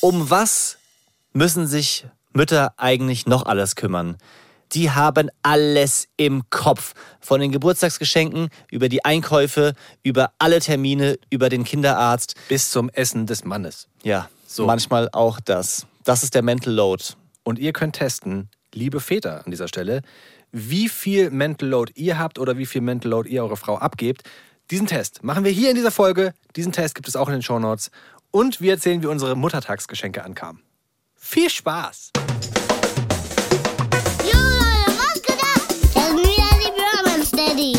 Um was müssen sich Mütter eigentlich noch alles kümmern? Die haben alles im Kopf. Von den Geburtstagsgeschenken über die Einkäufe, über alle Termine, über den Kinderarzt. Bis zum Essen des Mannes. Ja, so. manchmal auch das. Das ist der Mental Load. Und ihr könnt testen, liebe Väter an dieser Stelle, wie viel Mental Load ihr habt oder wie viel Mental Load ihr eure Frau abgebt. Diesen Test machen wir hier in dieser Folge. Diesen Test gibt es auch in den Show Notes. Und wir erzählen, wie unsere Muttertagsgeschenke ankamen. Viel Spaß!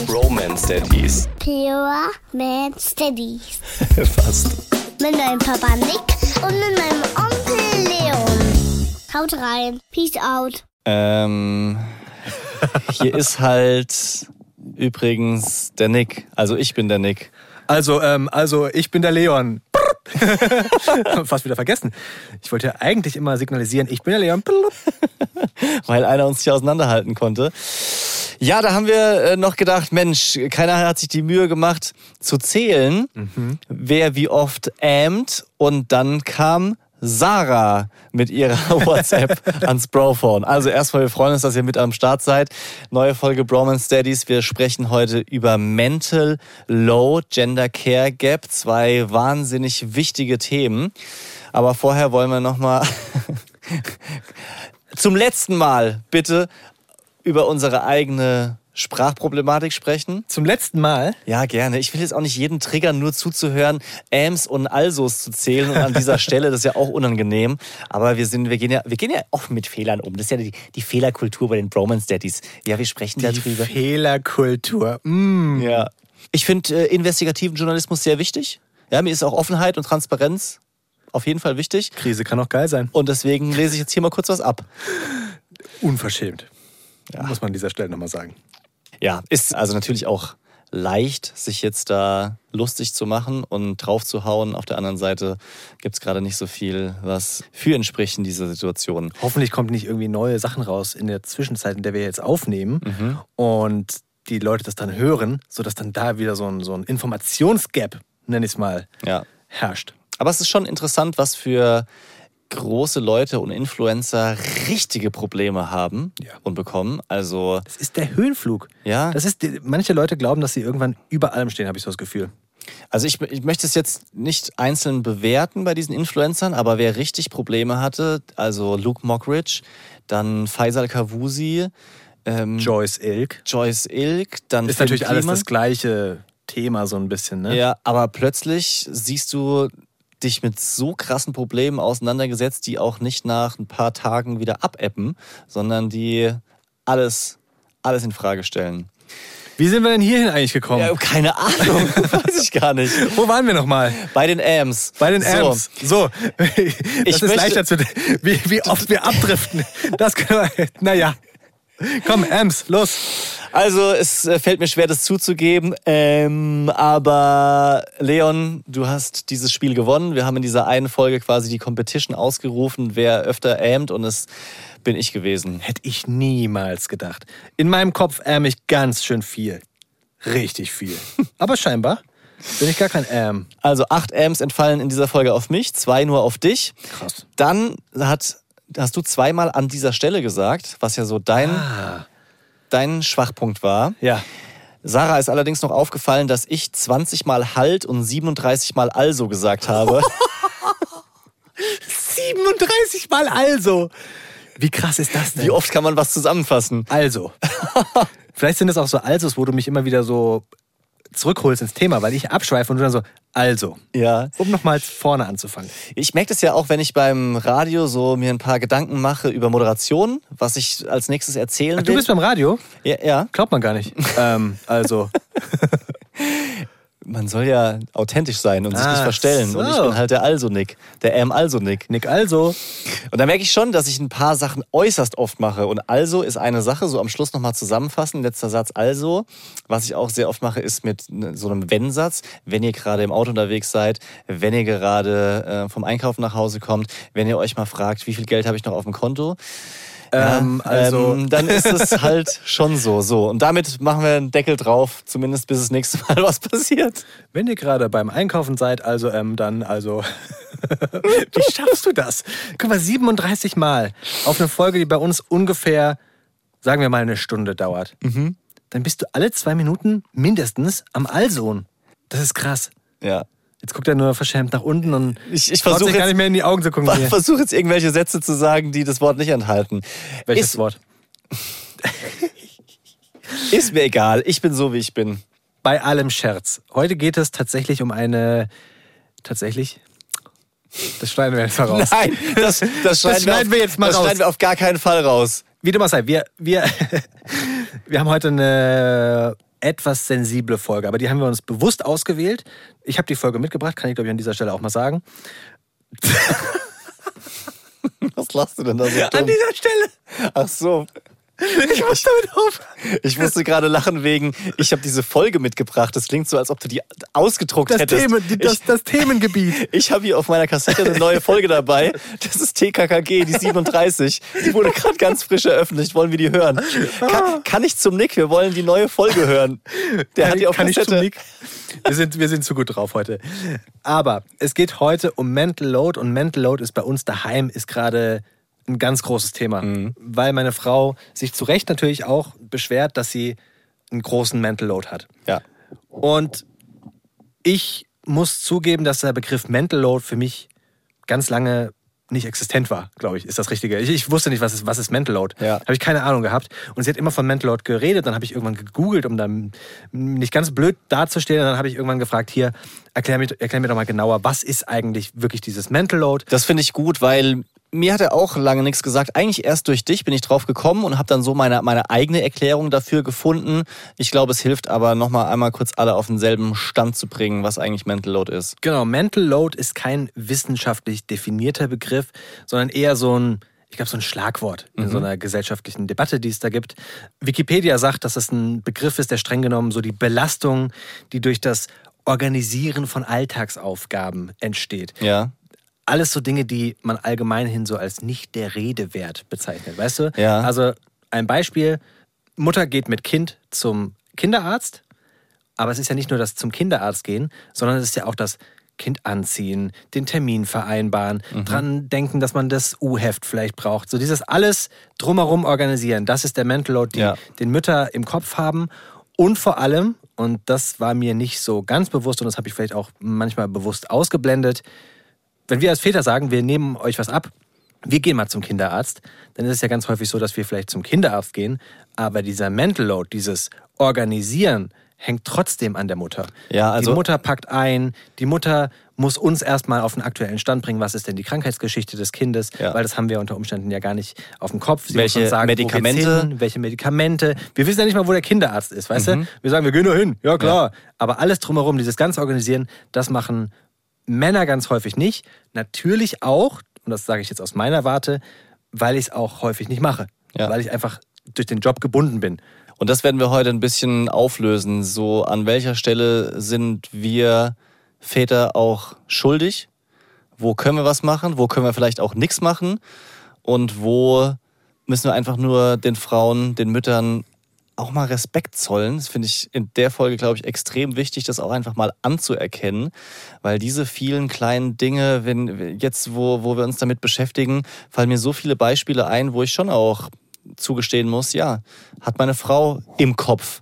Romance Daddies. Pure Man Steadies. Fast. Mit meinem Papa Nick und mit meinem Onkel Leon. Haut rein. Peace out. Ähm, hier ist halt übrigens der Nick. Also ich bin der Nick. Also, ähm, also ich bin der Leon. Fast wieder vergessen. Ich wollte ja eigentlich immer signalisieren, ich bin der Leon. Weil einer uns nicht auseinanderhalten konnte. Ja, da haben wir äh, noch gedacht, Mensch, keiner hat sich die Mühe gemacht zu zählen, mhm. wer wie oft ähmt. Und dann kam Sarah mit ihrer WhatsApp ans Brophone. Also erstmal, wir freuen uns, dass ihr mit am Start seid. Neue Folge Broman Studies. Wir sprechen heute über Mental Low Gender Care Gap. Zwei wahnsinnig wichtige Themen. Aber vorher wollen wir nochmal zum letzten Mal bitte über unsere eigene Sprachproblematik sprechen? Zum letzten Mal? Ja, gerne. Ich will jetzt auch nicht jeden triggern, nur zuzuhören, Ams und Alsos zu zählen. Und an dieser Stelle, das ist ja auch unangenehm. Aber wir sind, wir gehen ja, wir gehen ja offen mit Fehlern um. Das ist ja die, die Fehlerkultur bei den Bromance Daddies. Ja, wir sprechen die darüber. Fehlerkultur. Mm. Ja. Ich finde äh, investigativen Journalismus sehr wichtig. Ja, mir ist auch Offenheit und Transparenz auf jeden Fall wichtig. Krise kann auch geil sein. Und deswegen lese ich jetzt hier mal kurz was ab. Unverschämt. Ja. Muss man an dieser Stelle nochmal sagen. Ja, ist also natürlich auch leicht, sich jetzt da lustig zu machen und drauf zu hauen. Auf der anderen Seite gibt es gerade nicht so viel, was für entspricht in dieser Situation. Hoffentlich kommt nicht irgendwie neue Sachen raus in der Zwischenzeit, in der wir jetzt aufnehmen mhm. und die Leute das dann hören, sodass dann da wieder so ein, so ein Informationsgap, nenne ich es mal, ja. herrscht. Aber es ist schon interessant, was für große Leute und Influencer richtige Probleme haben ja. und bekommen. Also das ist der Höhenflug. Ja. Das ist manche Leute glauben, dass sie irgendwann über allem stehen, habe ich so das Gefühl. Also ich, ich möchte es jetzt nicht einzeln bewerten bei diesen Influencern, aber wer richtig Probleme hatte, also Luke Mockridge, dann Faisal Kavusi, ähm, Joyce Ilk. Joyce Ilk, dann ist Film natürlich Kliman. alles das gleiche Thema so ein bisschen, ne? Ja, aber plötzlich siehst du dich mit so krassen Problemen auseinandergesetzt, die auch nicht nach ein paar Tagen wieder abappen, sondern die alles, alles in Frage stellen. Wie sind wir denn hierhin eigentlich gekommen? Ja, keine Ahnung, weiß ich gar nicht. Wo waren wir nochmal? Bei den Ams. Bei den Ams. So, so. das ich ist leichter zu, wie, wie oft wir abdriften. Das können wir, naja. Komm, Ams, los. Also, es äh, fällt mir schwer, das zuzugeben. Ähm, aber Leon, du hast dieses Spiel gewonnen. Wir haben in dieser einen Folge quasi die Competition ausgerufen, wer öfter aimt und es bin ich gewesen. Hätte ich niemals gedacht. In meinem Kopf ähm ich ganz schön viel. Richtig viel. aber scheinbar bin ich gar kein Am. Also acht Ams entfallen in dieser Folge auf mich, zwei nur auf dich. Krass. Dann hat hast du zweimal an dieser Stelle gesagt, was ja so dein, ah. Dein Schwachpunkt war. Ja. Sarah ist allerdings noch aufgefallen, dass ich 20 Mal halt und 37 Mal also gesagt habe. 37 Mal also. Wie krass ist das denn? Wie oft kann man was zusammenfassen? Also. Vielleicht sind es auch so Alsos, wo du mich immer wieder so zurückholst ins Thema, weil ich abschweife und du dann so, also, ja. um nochmal vorne anzufangen. Ich merke das ja auch, wenn ich beim Radio so mir ein paar Gedanken mache über Moderation, was ich als nächstes erzählen Ach, will. Du bist beim Radio? Ja. ja. Glaubt man gar nicht. ähm, also. man soll ja authentisch sein und ah, sich nicht verstellen. So. Und ich bin halt der Also-Nick, der M-Also-Nick. Nick Also. Und da merke ich schon, dass ich ein paar Sachen äußerst oft mache. Und also ist eine Sache, so am Schluss nochmal zusammenfassen, letzter Satz also. Was ich auch sehr oft mache, ist mit so einem Wenn-Satz. Wenn ihr gerade im Auto unterwegs seid, wenn ihr gerade äh, vom Einkaufen nach Hause kommt, wenn ihr euch mal fragt, wie viel Geld habe ich noch auf dem Konto, ähm, also ähm, dann ist es halt schon so. So und damit machen wir einen Deckel drauf, zumindest bis das nächste Mal was passiert. Wenn ihr gerade beim Einkaufen seid, also ähm, dann also Wie schaffst du das? Guck mal, 37 Mal auf eine Folge, die bei uns ungefähr, sagen wir mal, eine Stunde dauert. Dann bist du alle zwei Minuten mindestens am Allsohn. Das ist krass. Ja. Jetzt guckt er nur verschämt nach unten und Ich, ich versuche gar nicht mehr in die Augen zu gucken. Ich versuche jetzt irgendwelche Sätze zu sagen, die das Wort nicht enthalten. Welches ist, Wort? Ist mir egal. Ich bin so, wie ich bin. Bei allem Scherz. Heute geht es tatsächlich um eine. Tatsächlich? Das schneiden wir jetzt mal raus. Nein, das, das, schneiden, schneiden wir, wir auf, jetzt mal das raus. schneiden wir auf gar keinen Fall raus. Wie dem auch sei, wir, wir, wir haben heute eine etwas sensible Folge, aber die haben wir uns bewusst ausgewählt. Ich habe die Folge mitgebracht, kann ich glaube ich an dieser Stelle auch mal sagen. Was lachst du denn da so An dumm? dieser Stelle! Ach so. Ich muss damit auf. Ich musste gerade lachen wegen, ich habe diese Folge mitgebracht. Das klingt so, als ob du die ausgedruckt Das, hättest. Themen, die- das, ich, das Themengebiet. ich habe hier auf meiner Kassette eine neue Folge dabei. Das ist TKKG, die 37. Die wurde gerade ganz frisch eröffentlicht. Wollen wir die hören? Kann, kann ich zum Nick? Wir wollen die neue Folge hören. Der hat die auf kann ich Kassette. zum Nick? Wir sind, wir sind zu gut drauf heute. Aber es geht heute um Mental Load und Mental Load ist bei uns daheim ist gerade ein ganz großes Thema, weil meine Frau sich zu Recht natürlich auch beschwert, dass sie einen großen Mental Load hat. Ja. Und ich muss zugeben, dass der Begriff Mental Load für mich ganz lange nicht existent war, glaube ich, ist das Richtige. Ich, ich wusste nicht, was ist, was ist Mental Load. Ja. Habe ich keine Ahnung gehabt. Und sie hat immer von Mental Load geredet. Dann habe ich irgendwann gegoogelt, um dann nicht ganz blöd dazustehen. Und dann habe ich irgendwann gefragt, hier, erklär mir, erklär mir doch mal genauer, was ist eigentlich wirklich dieses Mental Load? Das finde ich gut, weil mir hat er auch lange nichts gesagt. Eigentlich erst durch dich bin ich drauf gekommen und habe dann so meine, meine eigene Erklärung dafür gefunden. Ich glaube, es hilft aber nochmal einmal kurz alle auf denselben Stand zu bringen, was eigentlich Mental Load ist. Genau, Mental Load ist kein wissenschaftlich definierter Begriff, sondern eher so ein, ich glaube, so ein Schlagwort in so einer gesellschaftlichen Debatte, die es da gibt. Wikipedia sagt, dass es ein Begriff ist, der streng genommen so die Belastung, die durch das Organisieren von Alltagsaufgaben entsteht. Ja. Alles so Dinge, die man allgemein hin so als nicht der Rede wert bezeichnet, weißt du? Ja. Also ein Beispiel, Mutter geht mit Kind zum Kinderarzt, aber es ist ja nicht nur das zum Kinderarzt gehen, sondern es ist ja auch das Kind anziehen, den Termin vereinbaren, Mhm. dran denken, dass man das U-Heft vielleicht braucht. So dieses alles drumherum organisieren, das ist der Mental Load, die Ja. den Mütter im Kopf haben. Und vor allem, und das war mir nicht so ganz bewusst und das habe ich vielleicht auch manchmal bewusst ausgeblendet, wenn wir als Väter sagen, wir nehmen euch was ab, wir gehen mal zum Kinderarzt, dann ist es ja ganz häufig so, dass wir vielleicht zum Kinderarzt gehen, aber dieser Mental Load, dieses Organisieren, hängt trotzdem an der Mutter. Ja, also- die Mutter packt ein, die Mutter muss uns erstmal auf den aktuellen Stand bringen, was ist denn die Krankheitsgeschichte des Kindes, Ja. weil das haben wir unter Umständen ja gar nicht auf dem Kopf. Sie Welche muss uns sagen, Medikamente? hin, welche Medikamente. Wir wissen ja nicht mal, wo der Kinderarzt ist, weißt Mhm. du? Wir sagen, wir gehen nur hin, ja klar. Aber alles drumherum, dieses ganze Organisieren, das machen Männer ganz häufig nicht. Natürlich auch, und das sage ich jetzt aus meiner Warte, weil ich es auch häufig nicht mache. Ja. Weil ich einfach durch den Job gebunden bin. Und das werden wir heute ein bisschen auflösen. So, an welcher Stelle sind wir Väter auch schuldig? Wo können wir was machen? Wo können wir vielleicht auch nichts machen? Und wo müssen wir einfach nur den Frauen, den Müttern auch mal Respekt zollen? Das finde ich in der Folge, glaube ich, extrem wichtig, das auch einfach mal anzuerkennen. Weil diese vielen kleinen Dinge, wenn jetzt, wo, wo wir uns damit beschäftigen, fallen mir so viele Beispiele ein, wo ich schon auch zugestehen muss, ja, hat meine Frau im Kopf.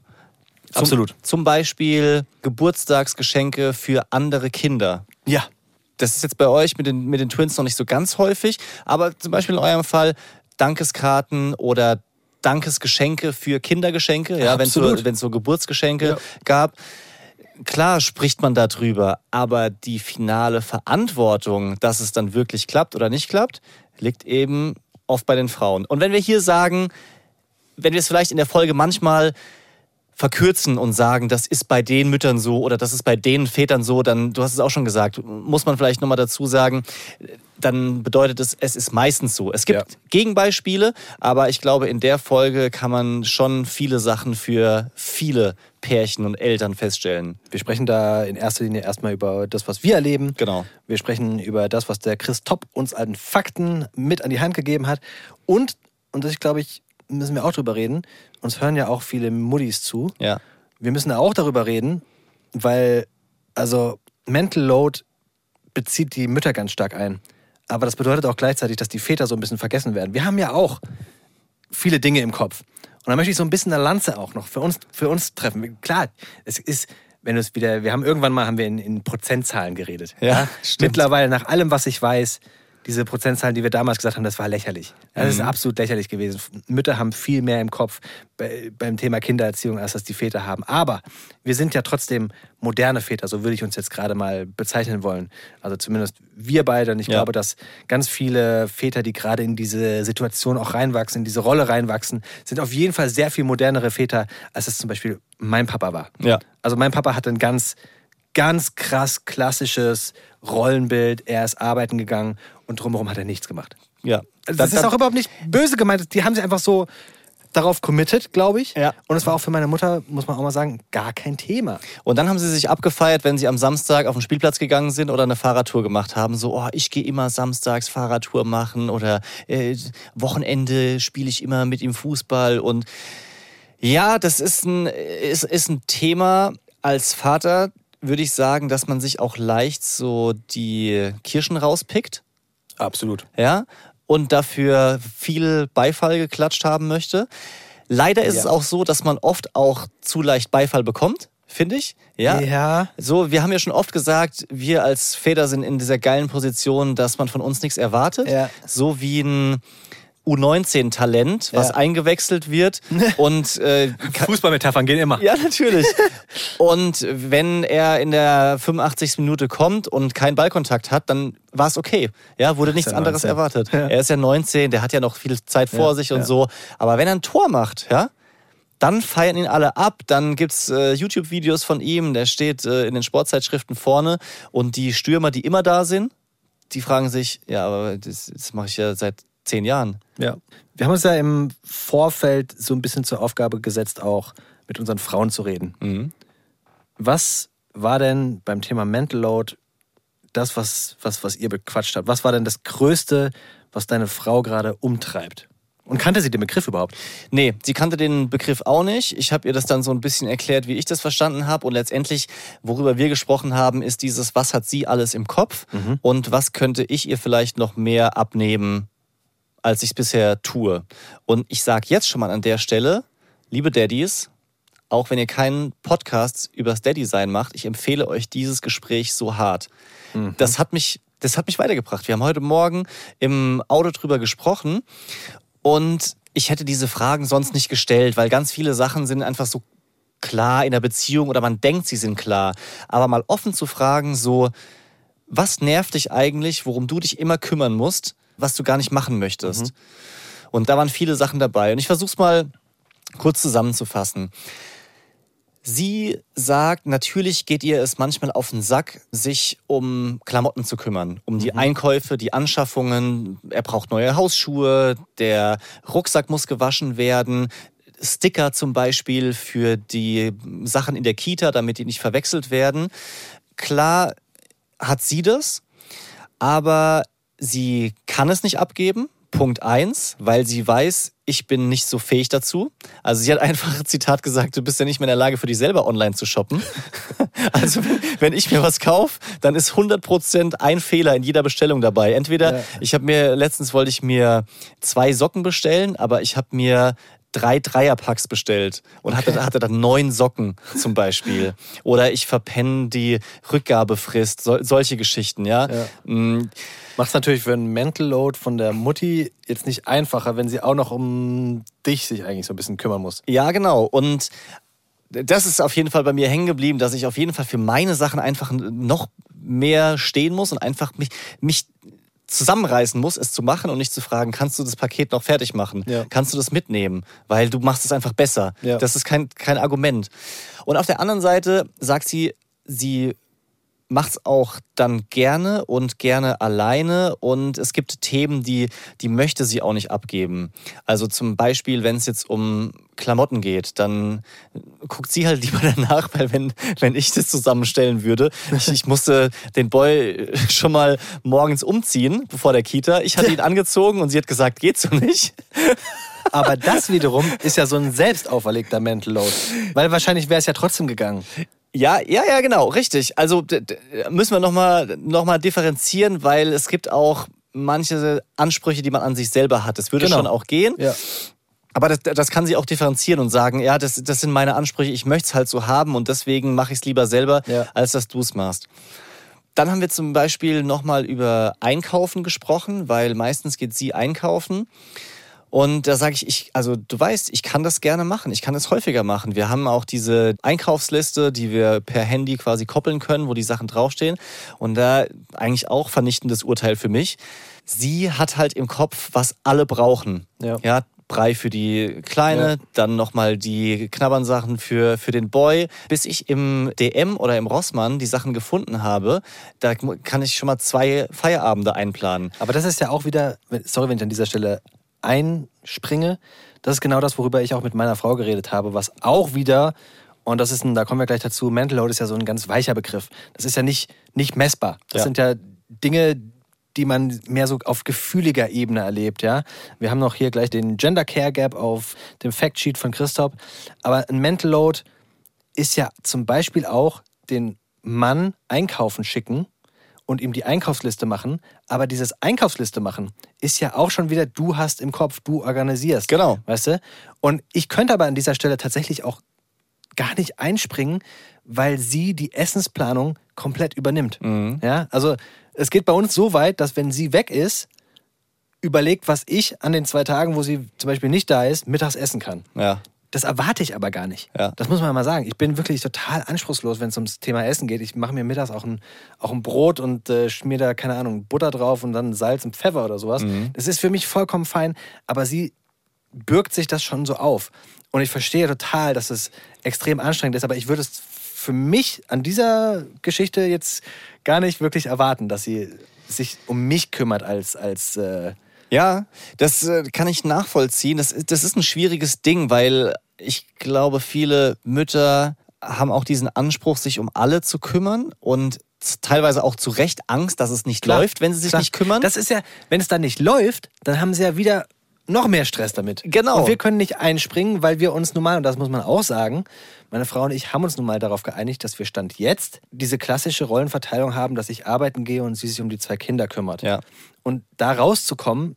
Zum, Absolut. Zum Beispiel Geburtstagsgeschenke für andere Kinder. Ja. Das ist jetzt bei euch mit den, mit den Twins noch nicht so ganz häufig, aber zum Beispiel in eurem Fall Dankeskarten oder Dankesgeschenke für Kindergeschenke, ja, wenn es so, wenn's so Geburtsgeschenke Ja. gab. Klar spricht man darüber, aber die finale Verantwortung, dass es dann wirklich klappt oder nicht klappt, liegt eben oft bei den Frauen. Und wenn wir hier sagen, wenn wir es vielleicht in der Folge manchmal verkürzen und sagen, das ist bei den Müttern so oder das ist bei den Vätern so, dann, du hast es auch schon gesagt, muss man vielleicht nochmal dazu sagen, dann bedeutet es, es ist meistens so. Es gibt Ja. Gegenbeispiele, aber ich glaube, in der Folge kann man schon viele Sachen für viele Pärchen und Eltern feststellen. Wir sprechen da in erster Linie erstmal über das, was wir erleben. Genau. Wir sprechen über das, was der Chris Topp uns an Fakten mit an die Hand gegeben hat. Und, und das, glaube ich, müssen wir auch drüber reden, uns hören ja auch viele Muddis zu. Ja. Wir müssen auch darüber reden, weil, also, Mental Load bezieht die Mütter ganz stark ein. Aber das bedeutet auch gleichzeitig, dass die Väter so ein bisschen vergessen werden. Wir haben ja auch viele Dinge im Kopf. Und da möchte ich so ein bisschen eine Lanze auch noch für uns, für uns treffen. Klar, es ist, wenn du es wieder, wir haben irgendwann mal haben wir in, in Prozentzahlen geredet. Ja, stimmt. Mittlerweile, nach allem, was ich weiß, diese Prozentzahlen, die wir damals gesagt haben, das war lächerlich. Das ist absolut lächerlich gewesen. Mütter haben viel mehr im Kopf bei, beim Thema Kindererziehung, als das die Väter haben. Aber wir sind ja trotzdem moderne Väter, so würde ich uns jetzt gerade mal bezeichnen wollen. Also zumindest wir beide. Und ich Ja. glaube, dass ganz viele Väter, die gerade in diese Situation auch reinwachsen, in diese Rolle reinwachsen, sind auf jeden Fall sehr viel modernere Väter, als es zum Beispiel mein Papa war. Ja. Also mein Papa hatte ein ganz, ganz krass klassisches Rollenbild. Er ist arbeiten gegangen und drumherum hat er nichts gemacht. Ja. Also Dann- das ist auch überhaupt nicht böse gemeint. Die haben sich einfach so darauf committed, glaube ich. Ja. Und es war auch für meine Mutter, muss man auch mal sagen, gar kein Thema. Und dann haben sie sich abgefeiert, wenn sie am Samstag auf den Spielplatz gegangen sind oder eine Fahrradtour gemacht haben. So, oh, ich gehe immer samstags Fahrradtour machen oder äh, Wochenende spiele ich immer mit ihm Fußball. Und ja, das ist ein, ist, ist ein Thema als Vater, würde ich sagen, dass man sich auch leicht so die Kirschen rauspickt. Absolut. ja, und dafür viel Beifall geklatscht haben möchte. Leider ist Ja. es auch so, dass man oft auch zu leicht Beifall bekommt, finde ich. Ja. Ja. So, wir haben ja schon oft gesagt, wir als Väter sind in dieser geilen Position, dass man von uns nichts erwartet. Ja. So wie ein U19-Talent, was Ja. eingewechselt wird und äh, Fußballmetaphern gehen immer. ja, natürlich. Und wenn er in der 85. Minute kommt und keinen Ballkontakt hat, dann war es okay. Ja, wurde nichts ja anderes 19. erwartet. Ja. Er ist ja 19, der hat ja noch viel Zeit vor Ja, sich und ja. so. Aber wenn er ein Tor macht, ja, dann feiern ihn alle ab. Dann gibt's äh, YouTube-Videos von ihm, der steht äh, in den Sportzeitschriften vorne. Und die Stürmer, die immer da sind, die fragen sich, ja, aber das, das mache ich ja seit zehn Jahren. Ja. Wir haben uns ja im Vorfeld so ein bisschen zur Aufgabe gesetzt, auch mit unseren Frauen zu reden. Mhm. Was war denn beim Thema Mental Load das, was, was, was ihr bequatscht habt? Was war denn das Größte, was deine Frau gerade umtreibt? Und kannte sie den Begriff überhaupt? Nee, sie kannte den Begriff auch nicht. Ich habe ihr das dann so ein bisschen erklärt, wie ich das verstanden habe. Und letztendlich, worüber wir gesprochen haben, ist dieses, was hat sie alles im Kopf und was könnte ich ihr vielleicht noch mehr abnehmen, als ich es bisher tue. Und ich sage jetzt schon mal an der Stelle, liebe Daddies, auch wenn ihr keinen Podcast übers Daddy-Sein macht, ich empfehle euch dieses Gespräch so hart. Das hat mich, das hat mich weitergebracht. Wir haben heute Morgen im Auto drüber gesprochen und ich hätte diese Fragen sonst nicht gestellt, weil ganz viele Sachen sind einfach so klar in der Beziehung oder man denkt, sie sind klar. Aber mal offen zu fragen, so, was nervt dich eigentlich, worum du dich immer kümmern musst, was du gar nicht machen möchtest? Und da waren viele Sachen dabei. Und ich versuche es mal kurz zusammenzufassen. Sie sagt, natürlich geht ihr es manchmal auf den Sack, sich um Klamotten zu kümmern, um die Einkäufe, die Anschaffungen. Er braucht neue Hausschuhe, der Rucksack muss gewaschen werden, Sticker zum Beispiel für die Sachen in der Kita, damit die nicht verwechselt werden. Klar hat sie das, aber sie kann es nicht abgeben. Punkt eins, weil sie weiß, ich bin nicht so fähig dazu. Also sie hat einfach, Zitat gesagt, du bist ja nicht mehr in der Lage, für dich selber online zu shoppen. Also wenn, wenn ich mir was kaufe, dann ist 100% ein Fehler in jeder Bestellung dabei. Entweder, Ja. ich habe mir, letztens wollte ich mir zwei Socken bestellen, aber ich habe mir drei Dreierpacks bestellt und hatte, hatte dann neun Socken zum Beispiel. Oder ich verpenne die Rückgabefrist, sol, solche Geschichten, ja. Ja. Mm, Macht es natürlich für einen Mental Load von der Mutti jetzt nicht einfacher, wenn sie auch noch um dich sich eigentlich so ein bisschen kümmern muss. Ja, genau. Und das ist auf jeden Fall bei mir hängen geblieben, dass ich auf jeden Fall für meine Sachen einfach noch mehr stehen muss und einfach mich, mich zusammenreißen muss, es zu machen und nicht zu fragen, kannst du das Paket noch fertig machen? Ja. Kannst du das mitnehmen? Weil du machst es einfach besser. Ja. Das ist kein, kein Argument. Und auf der anderen Seite sagt sie, sie macht es auch dann gerne und gerne alleine und es gibt Themen, die, die möchte sie auch nicht abgeben. Also zum Beispiel, wenn es jetzt um Klamotten geht, dann guckt sie halt lieber danach, weil wenn, wenn ich das zusammenstellen würde, ich, ich musste den Boy schon mal morgens umziehen, bevor der Kita. Ich hatte ihn angezogen und sie hat gesagt, geht so nicht. Aber das wiederum ist ja so ein selbst auferlegter Mental Load. Weil wahrscheinlich wäre es ja trotzdem gegangen. Ja, ja, ja, genau, richtig. Also müssen wir nochmal noch mal differenzieren, weil es gibt auch manche Ansprüche, die man an sich selber hat. Das würde Genau. schon auch gehen. Ja. Aber das, das kann sie auch differenzieren und sagen, ja, das, das sind meine Ansprüche, ich möchte es halt so haben und deswegen mache ich es lieber selber, Ja. als dass du es machst. Dann haben wir zum Beispiel nochmal über Einkaufen gesprochen, weil meistens geht sie einkaufen. Und da sage ich, ich, also du weißt, ich kann das gerne machen. Ich kann das häufiger machen. Wir haben auch diese Einkaufsliste, die wir per Handy quasi koppeln können, wo die Sachen draufstehen. Und da eigentlich auch vernichtendes Urteil für mich. Sie hat halt im Kopf, was alle brauchen. Ja. ja Brei für die Kleine, Ja. dann nochmal die Knabbernsachen für, für den Boy. Bis ich im DM oder im Rossmann die Sachen gefunden habe, da kann ich schon mal zwei Feierabende einplanen. Aber das ist ja auch wieder, sorry, wenn ich an dieser Stelle einspringe, das ist genau das, worüber ich auch mit meiner Frau geredet habe, was auch wieder, und das ist ein, da kommen wir gleich dazu, Mental Load ist ja so ein ganz weicher Begriff. Das ist ja nicht, nicht messbar. Das Ja. sind ja Dinge, die man mehr so auf gefühliger Ebene erlebt, ja. Wir haben noch hier gleich den Gender Care Gap auf dem Factsheet von Christoph. Aber ein Mental Load ist ja zum Beispiel auch den Mann einkaufen schicken und ihm die Einkaufsliste machen. Aber dieses Einkaufsliste machen ist ja auch schon wieder, du hast im Kopf, du organisierst. Genau. Weißt du? Und ich könnte aber an dieser Stelle tatsächlich auch gar nicht einspringen, weil sie die Essensplanung komplett übernimmt. Ja, also es geht bei uns so weit, dass wenn sie weg ist, überlegt, was ich an den zwei Tagen, wo sie zum Beispiel nicht da ist, mittags essen kann. Ja. Das erwarte ich aber gar nicht. Ja. Das muss man mal sagen. Ich bin wirklich total anspruchslos, wenn es ums Thema Essen geht. Ich mache mir mittags auch ein, auch ein Brot und äh, schmier da, keine Ahnung, Butter drauf und dann Salz und Pfeffer oder sowas. Das ist für mich vollkommen fein, aber sie bürgt sich das schon so auf. Und ich verstehe total, dass es extrem anstrengend ist, aber ich würde es für mich an dieser Geschichte jetzt gar nicht wirklich erwarten, dass sie sich um mich kümmert als, als äh, Ja, das äh, kann ich nachvollziehen. Das, ist- das ist ein schwieriges Ding, weil ich glaube, viele Mütter haben auch diesen Anspruch, sich um alle zu kümmern und teilweise auch zu Recht Angst, dass es nicht Klar, läuft, wenn sie sich klar. nicht kümmern. Das ist ja, wenn es dann nicht läuft, dann haben sie ja wieder noch mehr Stress damit. Genau. Und wir können nicht einspringen, weil wir uns nun mal, und das muss man auch sagen, meine Frau und ich haben uns nun mal darauf geeinigt, dass wir Stand jetzt diese klassische Rollenverteilung haben, dass ich arbeiten gehe und sie sich um die zwei Kinder kümmert. Ja. Und da rauszukommen,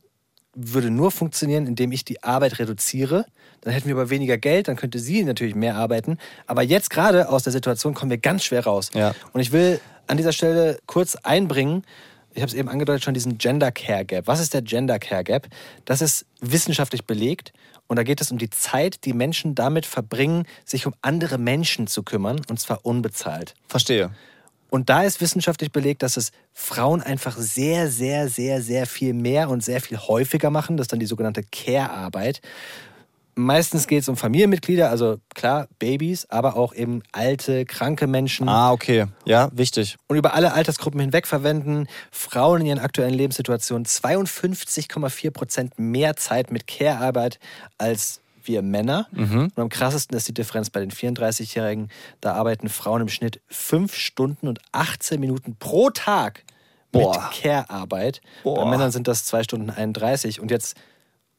würde nur funktionieren, indem ich die Arbeit reduziere. Dann hätten wir aber weniger Geld, dann könnte sie natürlich mehr arbeiten. Aber jetzt gerade aus der Situation kommen wir ganz schwer raus. Ja. Und ich will an dieser Stelle kurz einbringen, ich habe es eben angedeutet, schon diesen Gender Care Gap. Was ist der Gender Care Gap? Das ist wissenschaftlich belegt und da geht es um die Zeit, die Menschen damit verbringen, sich um andere Menschen zu kümmern und zwar unbezahlt. Verstehe. Und da ist wissenschaftlich belegt, dass es Frauen einfach sehr, sehr, sehr, sehr viel mehr und sehr viel häufiger machen. Das ist dann die sogenannte Care-Arbeit. Meistens geht es um Familienmitglieder, also klar, Babys, aber auch eben alte, kranke Menschen Ah, okay. Ja, wichtig. und über alle Altersgruppen hinweg verwenden Frauen in ihren aktuellen Lebenssituationen 52,4 Prozent mehr Zeit mit Care-Arbeit als wir Männer. Und am krassesten ist die Differenz bei den 34-Jährigen. Da arbeiten Frauen im Schnitt 5 Stunden und 18 Minuten pro Tag mit Boah. Care-Arbeit. Bei. Männern sind das 2 Stunden 31. Und jetzt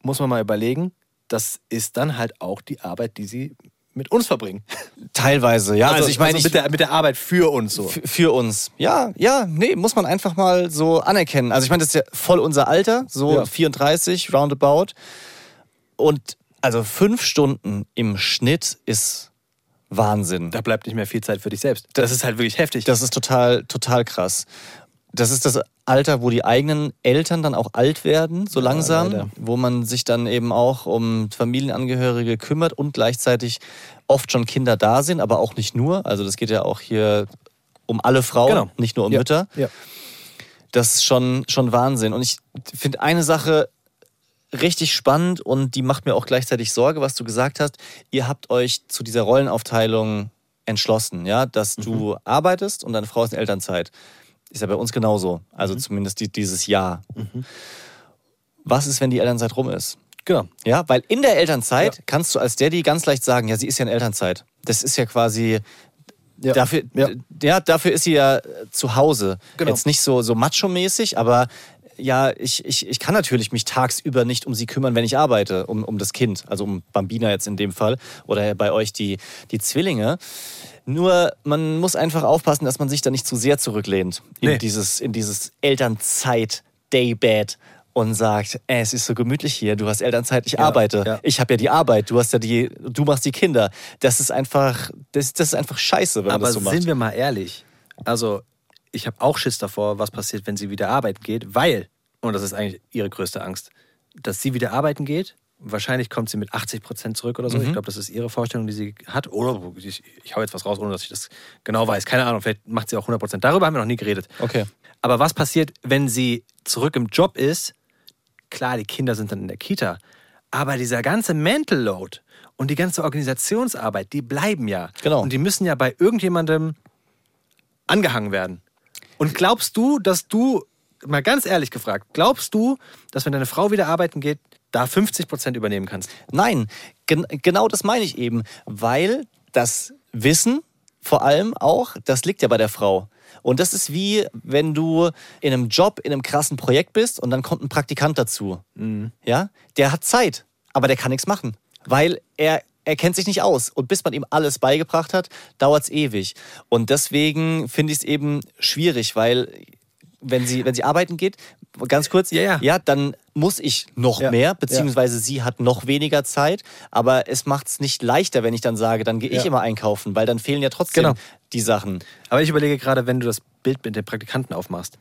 muss man mal überlegen, das ist dann halt auch die Arbeit, die sie mit uns verbringen. Teilweise, ja. Also, ich meine, mit, ich, der, mit der Arbeit für uns so. Für uns. Ja, ja, nee, muss man einfach mal so anerkennen. Also ich meine, das ist ja voll unser Alter, so Ja. 34, roundabout. Und also fünf Stunden im Schnitt ist Wahnsinn. Da bleibt nicht mehr viel Zeit für dich selbst. Das ist halt wirklich heftig. Das ist total, total krass. Das ist das Alter, wo die eigenen Eltern dann auch alt werden, so langsam, leider. wo man sich dann eben auch um Familienangehörige kümmert und gleichzeitig oft schon Kinder da sind, aber auch nicht nur. Also das geht ja auch hier um alle Frauen, Genau. nicht nur um Ja. Mütter. Ja. Das ist schon, schon Wahnsinn. Und ich finde eine Sache richtig spannend und die macht mir auch gleichzeitig Sorge, was du gesagt hast. Ihr habt euch zu dieser Rollenaufteilung entschlossen, ja, dass du arbeitest und deine Frau ist in Elternzeit. Ist ja bei uns genauso. Also zumindest die, dieses Jahr. Was ist, wenn die Elternzeit rum ist? Genau. Ja, weil in der Elternzeit Ja. kannst du als Daddy ganz leicht sagen, ja, sie ist ja in Elternzeit. Das ist ja quasi Ja. Dafür, Ja. ja. dafür ist sie ja äh, zu Hause. Genau. Jetzt nicht so, so macho-mäßig, aber ja, ich, ich, ich kann natürlich mich tagsüber nicht um sie kümmern, wenn ich arbeite, um, um das Kind, also um Bambina jetzt in dem Fall oder bei euch die, die Zwillinge. Nur man muss einfach aufpassen, dass man sich da nicht zu sehr zurücklehnt in Nee. dieses, in dieses Elternzeit-Daybed und sagt, äh, es ist so gemütlich hier, du hast Elternzeit, ich arbeite. ja. Ich habe ja die Arbeit, du hast ja die, du machst die Kinder. Das ist einfach, das, das ist einfach scheiße, wenn man Aber das so macht. sind wir mal ehrlich, also ich habe auch Schiss davor, was passiert, wenn sie wieder arbeiten geht, weil, und das ist eigentlich ihre größte Angst, dass sie wieder arbeiten geht. Wahrscheinlich kommt sie mit 80 Prozent zurück oder so. Mhm. Ich glaube, das ist ihre Vorstellung, die sie hat. Oder ich, ich hau jetzt was raus, ohne dass ich das genau weiß. Keine Ahnung, vielleicht macht sie auch 100 Prozent. Darüber haben wir noch nie geredet. Okay. Aber was passiert, wenn sie zurück im Job ist? Klar, die Kinder sind dann in der Kita. Aber dieser ganze Mental Load und die ganze Organisationsarbeit, die bleiben ja. Genau. Und die müssen ja bei irgendjemandem angehangen werden. Und glaubst du, dass du, mal ganz ehrlich gefragt, glaubst du, dass wenn deine Frau wieder arbeiten geht, da 50 Prozent übernehmen kannst? Nein, gen genau das meine ich eben, weil das Wissen vor allem auch, das liegt ja bei der Frau. Und das ist wie, wenn du in einem Job, in einem krassen Projekt bist und dann kommt ein Praktikant dazu. Ja, der hat Zeit, aber der kann nichts machen, weil er er kennt sich nicht aus. Und bis man ihm alles beigebracht hat, dauert es ewig. Und deswegen finde ich es eben schwierig, weil wenn sie, wenn sie arbeiten geht, ganz kurz, Ja, ja. ja dann muss ich noch Ja. mehr, beziehungsweise sie hat noch weniger Zeit, aber es macht es nicht leichter, wenn ich dann sage, dann gehe ich Ja. immer einkaufen, weil dann fehlen ja trotzdem Genau. die Sachen. Aber ich überlege gerade, wenn du das Bild mit den Praktikanten aufmachst.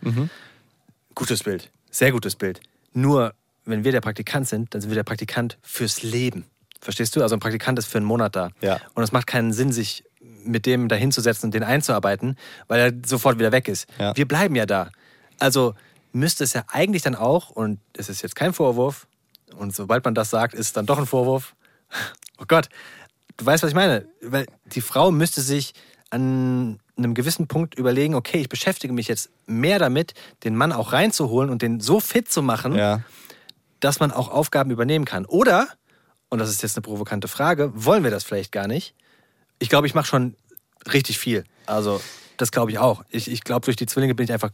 Gutes Bild, sehr gutes Bild. Nur, wenn wir der Praktikant sind, dann sind wir der Praktikant fürs Leben. Verstehst du? Also ein Praktikant ist für einen Monat da. Ja. Und es macht keinen Sinn, sich mit dem dahin zu setzen und den einzuarbeiten, weil er sofort wieder weg ist. Ja. Wir bleiben ja da. Also müsste es ja eigentlich dann auch, und es ist jetzt kein Vorwurf, und sobald man das sagt, ist es dann doch ein Vorwurf. Oh Gott, du weißt, was ich meine. Weil die Frau müsste sich an einem gewissen Punkt überlegen, okay, ich beschäftige mich jetzt mehr damit, den Mann auch reinzuholen und den so fit zu machen, Ja. dass man auch Aufgaben übernehmen kann. Oder, und das ist jetzt eine provokante Frage, wollen wir das vielleicht gar nicht? Ich glaube, ich mache schon richtig viel. Also, das glaube ich auch. Ich, ich glaube, durch die Zwillinge bin ich einfach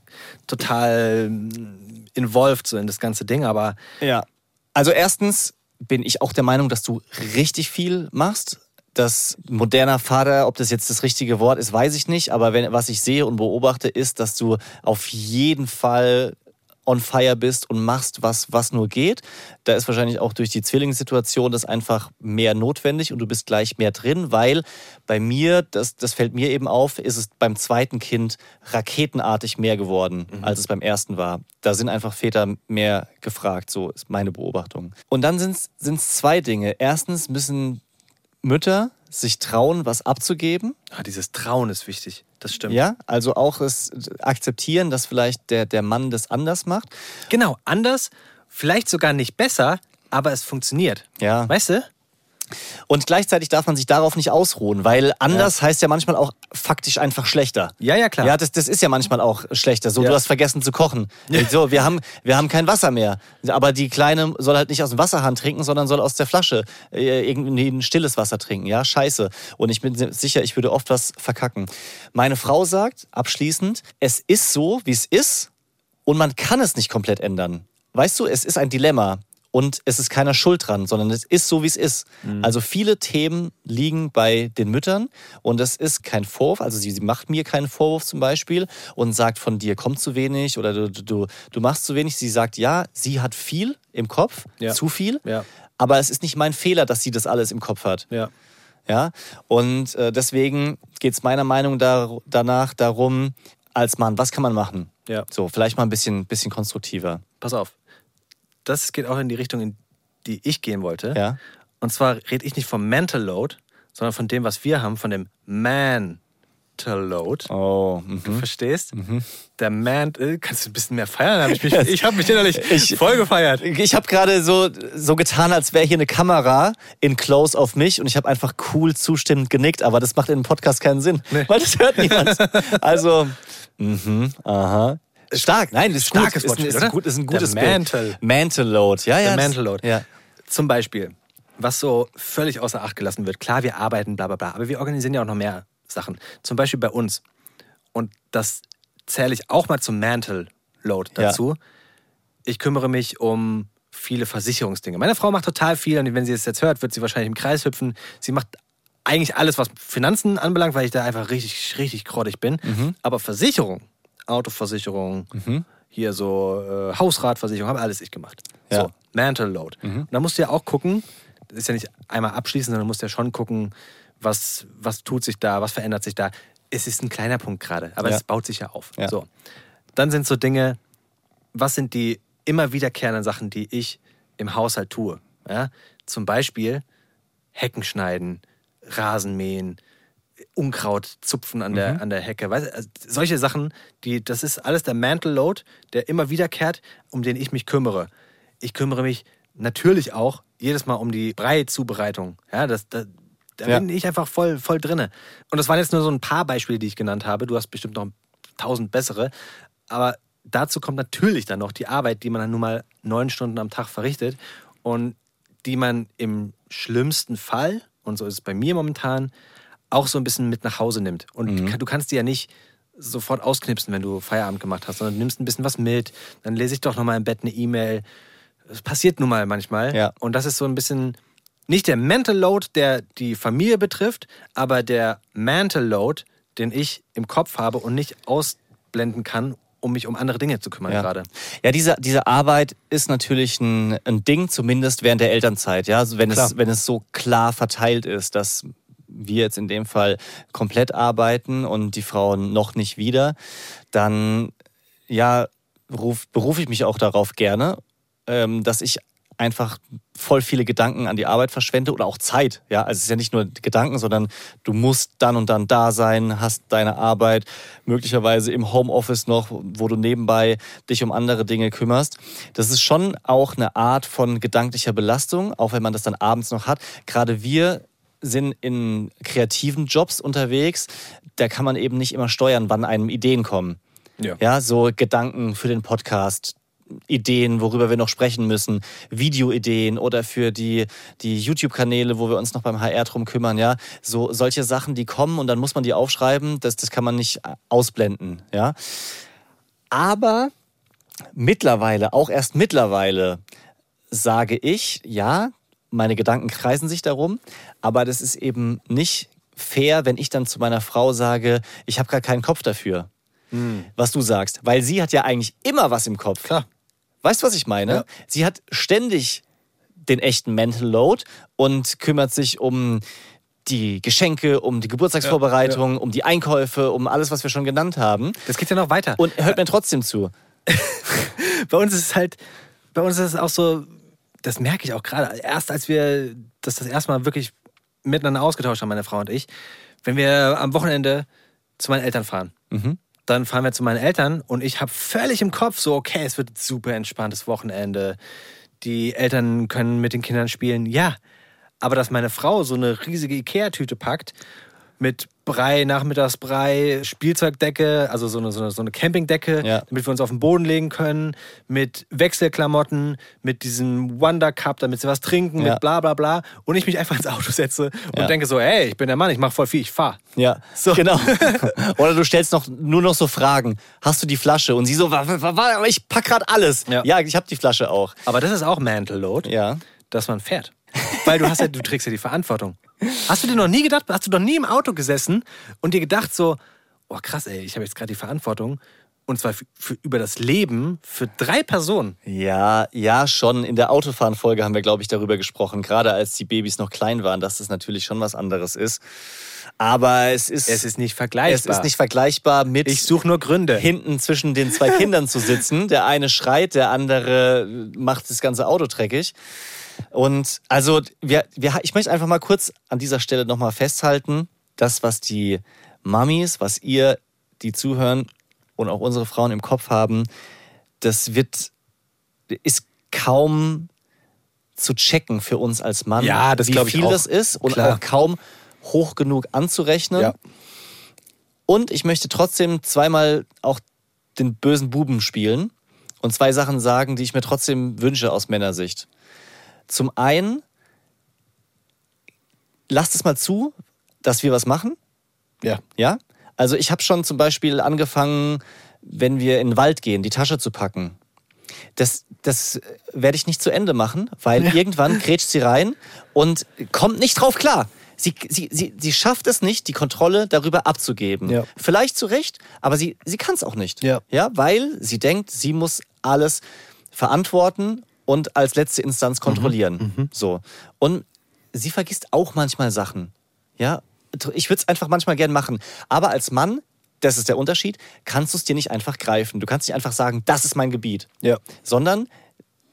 total mm, involved so in das ganze Ding, aber Ja. Also erstens bin ich auch der Meinung, dass du richtig viel machst. Das moderner Vater, ob das jetzt das richtige Wort ist, weiß ich nicht. Aber wenn, was ich sehe und beobachte, ist, dass du auf jeden Fall on fire bist und machst, was, was nur geht. Da ist wahrscheinlich auch durch die Zwillingssituation das einfach mehr notwendig und du bist gleich mehr drin, weil bei mir, das, das fällt mir eben auf, ist es beim zweiten Kind raketenartig mehr geworden, als es beim ersten war. Da sind einfach Väter mehr gefragt, so ist meine Beobachtung. Und dann sind es zwei Dinge. Erstens müssen Mütter sich trauen, was abzugeben. ah, dieses Trauen ist wichtig. Das stimmt. Ja, also auch es akzeptieren, dass vielleicht der, der Mann das anders macht. Genau, anders, vielleicht sogar nicht besser, aber es funktioniert. Ja. Weißt du? Und gleichzeitig darf man sich darauf nicht ausruhen, weil anders heißt ja manchmal auch faktisch einfach schlechter. Ja, ja, klar. Ja, das, das ist ja manchmal auch schlechter. So, Ja. du hast vergessen zu kochen. So, wir haben, wir haben kein Wasser mehr. Aber die Kleine soll halt nicht aus dem Wasserhahn trinken, sondern soll aus der Flasche äh, irgendwie ein stilles Wasser trinken. Ja, scheiße. Und ich bin sicher, ich würde oft was verkacken. Meine Frau sagt abschließend, es ist so, wie es ist und man kann es nicht komplett ändern. Weißt du, es ist ein Dilemma. Und es ist keiner schuld dran, sondern es ist so, wie es ist. Also viele Themen liegen bei den Müttern und das ist kein Vorwurf. Also sie, sie macht mir keinen Vorwurf zum Beispiel und sagt von dir kommt zu wenig oder du, du, du machst zu wenig. Sie sagt ja, sie hat viel im Kopf, Ja. zu viel. Ja. Aber es ist nicht mein Fehler, dass sie das alles im Kopf hat. Ja. Ja, und äh, deswegen geht es meiner Meinung dar danach darum, als Mann, was kann man machen? Ja. So, vielleicht mal ein bisschen, bisschen konstruktiver. Pass auf. Das geht auch in die Richtung, in die ich gehen wollte. Ja. Und zwar rede ich nicht vom Mental Load, sondern von dem, was wir haben, von dem Mental Load. Oh, mhm. Du verstehst? Der Man, kannst du ein bisschen mehr feiern? Hab ich mich, ich habe mich innerlich Ich- voll gefeiert. Ich habe gerade so, so getan, als wäre hier eine Kamera in Close auf mich und ich habe einfach cool zustimmend genickt, aber das macht in einem Podcast keinen Sinn, weil das hört niemand. Also, mhm, aha. Stark, nein, das ist Starkes gut. Wortspiel, ist, ein gut, ist ein gutes Der Bild. Mantle. Mantle Load, ja, ja. Der Mental Load. Ja. Zum Beispiel, was so völlig außer Acht gelassen wird. Klar, wir arbeiten, bla bla bla, aber wir organisieren ja auch noch mehr Sachen. Zum Beispiel bei uns. Und das zähle ich auch mal zum Mental Load Ja. dazu. ich kümmere mich um viele Versicherungsdinge. Meine Frau macht total viel und wenn sie es jetzt hört, wird sie wahrscheinlich im Kreis hüpfen. Sie macht eigentlich alles, was Finanzen anbelangt, weil ich da einfach richtig, richtig grottig bin. Aber Versicherung, Autoversicherung, hier so äh, Hausratversicherung, habe alles ich gemacht. Ja. So, Mental Load. Und da musst du ja auch gucken, das ist ja nicht einmal abschließen, sondern du musst ja schon gucken, was, was tut sich da, was verändert sich da. Es ist ein kleiner Punkt gerade, aber Ja. es baut sich ja auf. Ja. So. Dann sind so Dinge, was sind die immer wiederkehrenden Sachen, die ich im Haushalt tue? Ja? Zum Beispiel Hecken schneiden, Rasen mähen, Unkraut zupfen an der, an der Hecke. Weißt, also solche Sachen, die, das ist alles der Mantle Load, der immer wiederkehrt, um den ich mich kümmere. Ich kümmere mich natürlich auch jedes Mal um die Brei-Zubereitung. Ja, das, da, da Ja. bin ich einfach voll, voll drinne. Und das waren jetzt nur so ein paar Beispiele, die ich genannt habe. Du hast bestimmt noch tausend bessere. Aber dazu kommt natürlich dann noch die Arbeit, die man dann nun mal neun Stunden am Tag verrichtet und die man im schlimmsten Fall, und so ist es bei mir momentan, auch so ein bisschen mit nach Hause nimmt. Und du kannst die ja nicht sofort ausknipsen, wenn du Feierabend gemacht hast, sondern du nimmst ein bisschen was mit, dann lese ich doch nochmal im Bett eine E-Mail. Das passiert nun mal manchmal. Ja. Und das ist so ein bisschen nicht der Mental Load, der die Familie betrifft, aber der Mental Load, den ich im Kopf habe und nicht ausblenden kann, um mich um andere Dinge zu kümmern Ja, gerade. ja diese, diese Arbeit ist natürlich ein, ein Ding, zumindest während der Elternzeit. Ja? Also wenn, Klar. es, wenn es so klar verteilt ist, dass wir jetzt in dem Fall komplett arbeiten und die Frauen noch nicht wieder, dann ja, ruf, berufe ich mich auch darauf gerne, ähm, dass ich einfach voll viele Gedanken an die Arbeit verschwende oder auch Zeit. Ja, also es ist ja nicht nur Gedanken, sondern du musst dann und dann da sein, hast deine Arbeit möglicherweise im Homeoffice noch, wo du nebenbei dich um andere Dinge kümmerst. Das ist schon auch eine Art von gedanklicher Belastung, auch wenn man das dann abends noch hat. Gerade wir sind in kreativen Jobs unterwegs, da kann man eben nicht immer steuern, wann einem Ideen kommen. Ja. Ja, so Gedanken für den Podcast, Ideen, worüber wir noch sprechen müssen, Videoideen oder für die, die YouTube-Kanäle, wo wir uns noch beim HR drum kümmern, ja. So solche Sachen, die kommen und dann muss man die aufschreiben, das, das kann man nicht ausblenden, ja. Aber mittlerweile, auch erst mittlerweile, sage ich, ja, meine Gedanken kreisen sich darum, aber das ist eben nicht fair, wenn ich dann zu meiner Frau sage, ich habe gar keinen Kopf dafür, was du sagst, weil sie hat ja eigentlich immer was im Kopf. Klar. Weißt du, was ich meine? Ja. Sie hat ständig den echten Mental Load und kümmert sich um die Geschenke, um die Geburtstagsvorbereitung, um die Einkäufe, um alles, was wir schon genannt haben. Das geht ja noch weiter. Und hört mir trotzdem zu. bei uns ist es halt, bei uns ist es auch so, das merke ich auch gerade, erst als wir das das erste Mal wirklich miteinander ausgetauscht haben, meine Frau und ich, wenn wir am Wochenende zu meinen Eltern fahren, dann fahren wir zu meinen Eltern und ich habe völlig im Kopf so, okay, es wird ein super entspanntes Wochenende. Die Eltern können mit den Kindern spielen, ja. Aber dass meine Frau so eine riesige Ikea-Tüte packt mit Brei, Nachmittagsbrei, Spielzeugdecke, also so eine, so eine, so eine Campingdecke, Ja. damit wir uns auf den Boden legen können, mit Wechselklamotten, mit diesem Wonder Cup, damit sie was trinken, Ja. mit bla bla bla. Und ich mich einfach ins Auto setze und Ja. denke so, hey, ich bin der Mann, ich mache voll viel, ich fahr. Ja, So. genau. Oder du stellst noch nur noch so Fragen. Hast du die Flasche? Und sie so, ich pack gerade alles. Ja. Ich habe die Flasche auch. Aber das ist auch Mental Load, Ja. dass man fährt. Weil du hast ja, du trägst ja die Verantwortung. Hast du dir noch nie gedacht, hast du noch nie im Auto gesessen und dir gedacht so, oh krass, ey, ich habe jetzt gerade die Verantwortung und zwar für, für, über das Leben für drei Personen. Ja, ja, schon. In der Autofahren-Folge haben wir, glaube ich, darüber gesprochen, gerade als die Babys noch klein waren, dass das natürlich schon was anderes ist. Aber es ist, Es ist nicht vergleichbar. es ist nicht vergleichbar mit Ich suche nur Gründe. hinten zwischen den zwei Kindern zu sitzen. Der eine schreit, der andere macht das ganze Auto dreckig. Und also, wir, wir, ich möchte einfach mal kurz an dieser Stelle nochmal festhalten, das, was die Mamis, was ihr, die zuhören und auch unsere Frauen im Kopf haben, das wird, ist kaum zu checken für uns als Mann, Ja, das wie viel auch. das ist und Klar. auch kaum hoch genug anzurechnen. Ja. Und ich möchte trotzdem zweimal auch den bösen Buben spielen und zwei Sachen sagen, die ich mir trotzdem wünsche aus Männersicht. Zum einen, lasst es mal zu, dass wir was machen. Ja. Ja? Also ich habe schon zum Beispiel angefangen, wenn wir in den Wald gehen, die Tasche zu packen. das, das werde ich nicht zu Ende machen, weil irgendwann grätscht sie rein und kommt nicht drauf klar. Sie, sie, sie, sie schafft es nicht, die Kontrolle darüber abzugeben. Ja. Vielleicht zu Recht, aber sie, sie kann es auch nicht. Ja. Ja, weil sie denkt, sie muss alles verantworten und als letzte Instanz kontrollieren. So. Und sie vergisst auch manchmal Sachen. Ja, ich würde es einfach manchmal gern machen. Aber als Mann, das ist der Unterschied, kannst du es dir nicht einfach greifen. Du kannst nicht einfach sagen, das ist mein Gebiet. Ja. Sondern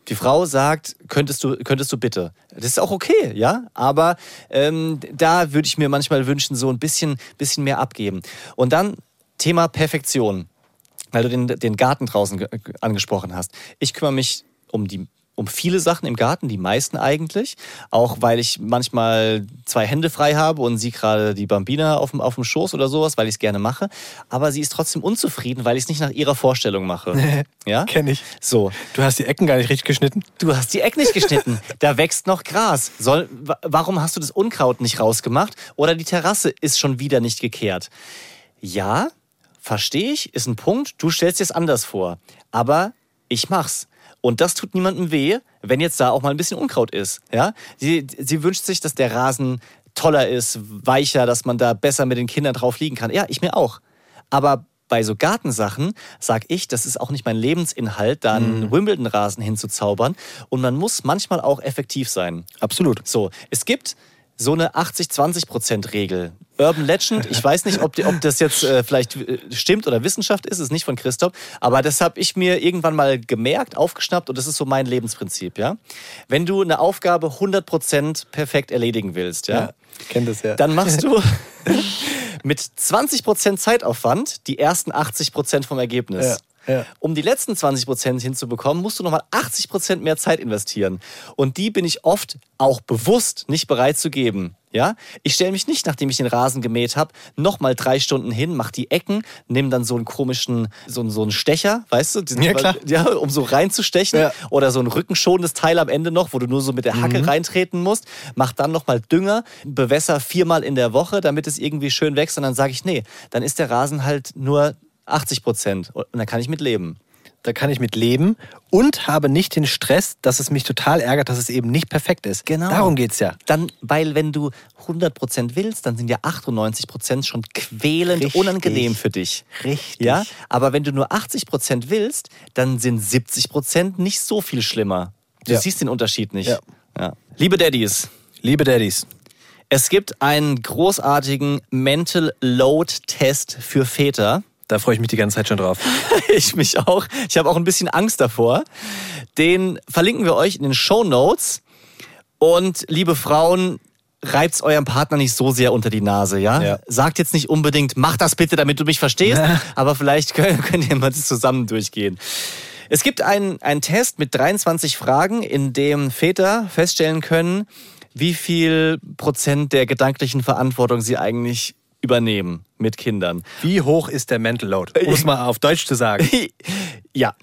die Frau sagt, könntest du, könntest du bitte. Das ist auch okay, ja. Aber ähm, da würde ich mir manchmal wünschen, so ein bisschen, bisschen mehr abgeben. Und dann Thema Perfektion, weil du den, den Garten draußen ge- angesprochen hast. Ich kümmere mich um die um viele Sachen im Garten, die meisten eigentlich. Auch weil ich manchmal zwei Hände frei habe und sie gerade die Bambina auf dem, auf dem Schoß oder sowas, weil ich es gerne mache. Aber sie ist trotzdem unzufrieden, weil ich es nicht nach ihrer Vorstellung mache. ja? Kenn ich. So, Du hast die Ecken gar nicht richtig geschnitten. Du hast die Eck nicht geschnitten. Da wächst noch Gras. Soll, wa- warum hast du das Unkraut nicht rausgemacht? Oder die Terrasse ist schon wieder nicht gekehrt. Ja, verstehe ich, ist ein Punkt. Du stellst dir es anders vor. Aber ich mach's. Und das tut niemandem weh, wenn jetzt da auch mal ein bisschen Unkraut ist. Ja? Sie, sie wünscht sich, dass der Rasen toller ist, weicher, dass man da besser mit den Kindern drauf liegen kann. Ja, ich mir auch. Aber bei so Gartensachen sag ich, das ist auch nicht mein Lebensinhalt, da einen Wimbledon-Rasen hinzuzaubern. Und man muss manchmal auch effektiv sein. Absolut. So, es gibt so eine 80-20%-Regel. Urban Legend, ich weiß nicht, ob, die, ob das jetzt äh, vielleicht äh, stimmt oder Wissenschaft ist, ist nicht von Christoph, aber das habe ich mir irgendwann mal gemerkt, aufgeschnappt und das ist so mein Lebensprinzip, ja. Wenn du eine Aufgabe 100% perfekt erledigen willst, ja, Ich kenn das ja. dann machst du mit 20% Zeitaufwand die ersten 80% vom Ergebnis. Ja, ja. Um die letzten 20% hinzubekommen, musst du nochmal 80% mehr Zeit investieren. Und die bin ich oft auch bewusst nicht bereit zu geben. Ja? Ich stelle mich nicht, nachdem ich den Rasen gemäht habe, nochmal drei Stunden hin, mach die Ecken, nimm dann so einen komischen, so, einen- so einen Stecher, weißt du? diesen- Ja, klar. Ja, um so reinzustechen. Ja. Oder so ein rückenschonendes Teil am Ende noch, wo du nur so mit der Hacke Mhm. reintreten musst. Mach dann nochmal Dünger, bewässer viermal in der Woche, damit es irgendwie schön wächst. Und dann sage ich, nee, dann ist der Rasen halt nur 80 Prozent. Und dann kann ich mit leben. Da kann ich mit leben und habe nicht den Stress, dass es mich total ärgert, dass es eben nicht perfekt ist. Genau. Darum geht's ja. Dann, weil wenn du 100 Prozent willst, dann sind ja 98 Prozent schon quälend Richtig. unangenehm für dich. Richtig. Ja, aber wenn du nur 80 Prozent willst, dann sind 70 Prozent nicht so viel schlimmer. Du Ja. siehst den Unterschied nicht. Ja. Ja. Liebe Daddies, Liebe Daddies. Es gibt einen großartigen Mental Load Test für Väter. Da freue ich mich die ganze Zeit schon drauf. Ich mich auch. Ich habe auch ein bisschen Angst davor. Den verlinken wir euch in den Show Notes. Und liebe Frauen, reibt's eurem Partner nicht so sehr unter die Nase, ja? Ja. Sagt jetzt nicht unbedingt, mach das bitte, damit du mich verstehst, aber vielleicht könnt, könnt ihr mal das zusammen durchgehen. Es gibt einen, einen Test mit 23 Fragen, in dem Väter feststellen können, wie viel Prozent der gedanklichen Verantwortung sie eigentlich übernehmen mit Kindern. Wie hoch ist der Mental Load? Um es mal auf Deutsch zu sagen. ja.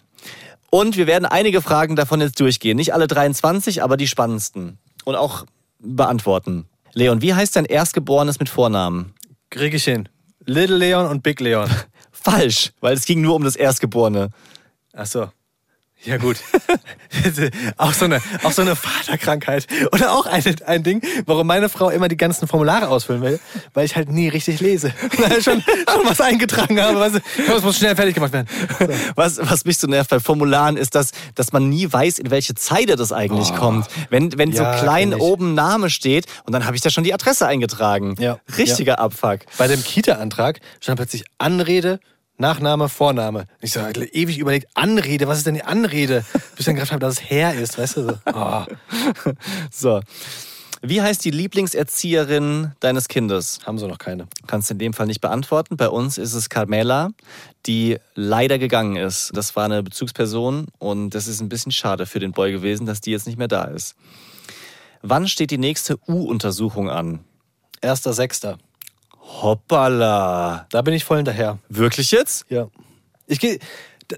Und wir werden einige Fragen davon jetzt durchgehen. Nicht alle 23, aber die spannendsten. Und auch beantworten. Leon, wie heißt dein Erstgeborenes mit Vornamen? Krieg ich hin. Little Leon und Big Leon. Falsch, weil es ging nur um das Erstgeborene. Ach so. Ja gut. auch, so eine, auch so eine Vaterkrankheit. Oder auch ein, ein Ding, warum meine Frau immer die ganzen Formulare ausfüllen will, weil ich halt nie richtig lese. Weil ich schon, schon was eingetragen habe. Weißt du, das muss schnell fertig gemacht werden. Was, was mich so nervt bei Formularen ist, dass, dass man nie weiß, in welche Zeile das eigentlich kommt. Wenn, wenn Ja, so klein oben Name steht und dann habe ich da schon die Adresse eingetragen. Ja. Richtiger Abfuck. Bei dem Kita-Antrag stand plötzlich Anrede, Nachname, Vorname. Ich so, ewig überlegt, Anrede, was ist denn die Anrede? Bis ich dann gedacht habe, dass es Herr ist, weißt du? So. Oh. So. Wie heißt die Lieblingserzieherin deines Kindes? Haben sie noch keine. Kannst du in dem Fall nicht beantworten. Bei uns ist es Carmela, die leider gegangen ist. Das war eine Bezugsperson und das ist ein bisschen schade für den Boy gewesen, dass die jetzt nicht mehr da ist. Wann steht die nächste U-Untersuchung an? Erster Sechster. Hoppala. Da bin ich voll hinterher. Wirklich jetzt? Ja. Ich gehe,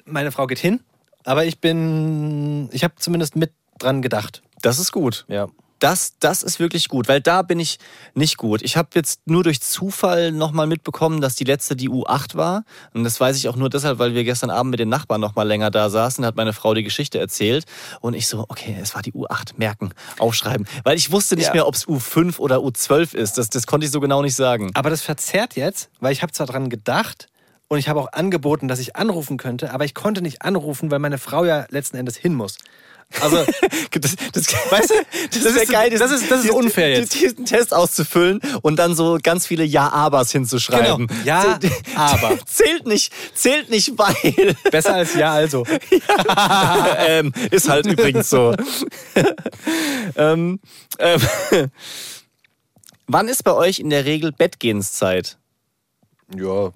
meine Frau geht hin, aber ich bin, ich habe zumindest mit dran gedacht. Das ist gut. Ja. Das, das ist wirklich gut, weil da bin ich nicht gut. Ich habe jetzt nur durch Zufall nochmal mitbekommen, dass die letzte die U8 war. Und das weiß ich auch nur deshalb, weil wir gestern Abend mit den Nachbarn nochmal länger da saßen, hat meine Frau die Geschichte erzählt. Und ich so, okay, es war die U8, merken, aufschreiben. Weil ich wusste nicht Ja. mehr, ob es U5 oder U12 ist. Das, das konnte ich so genau nicht sagen. Aber das verzerrt jetzt, weil ich habe zwar dran gedacht und ich habe auch angeboten, dass ich anrufen könnte, aber ich konnte nicht anrufen, weil meine Frau ja letzten Endes hin muss. Also, Das, das, Weißt du, das, das ist- geil, das ist- das ist unfair jetzt. Diesen Test auszufüllen und dann so ganz viele Ja-Abers hinzuschreiben. Genau. Ja, aber. Zählt nicht, zählt nicht, weil. besser als ja, also. ähm, ist halt übrigens so. ähm, ähm, wann ist bei euch in der Regel Bettgehenszeit? Ja,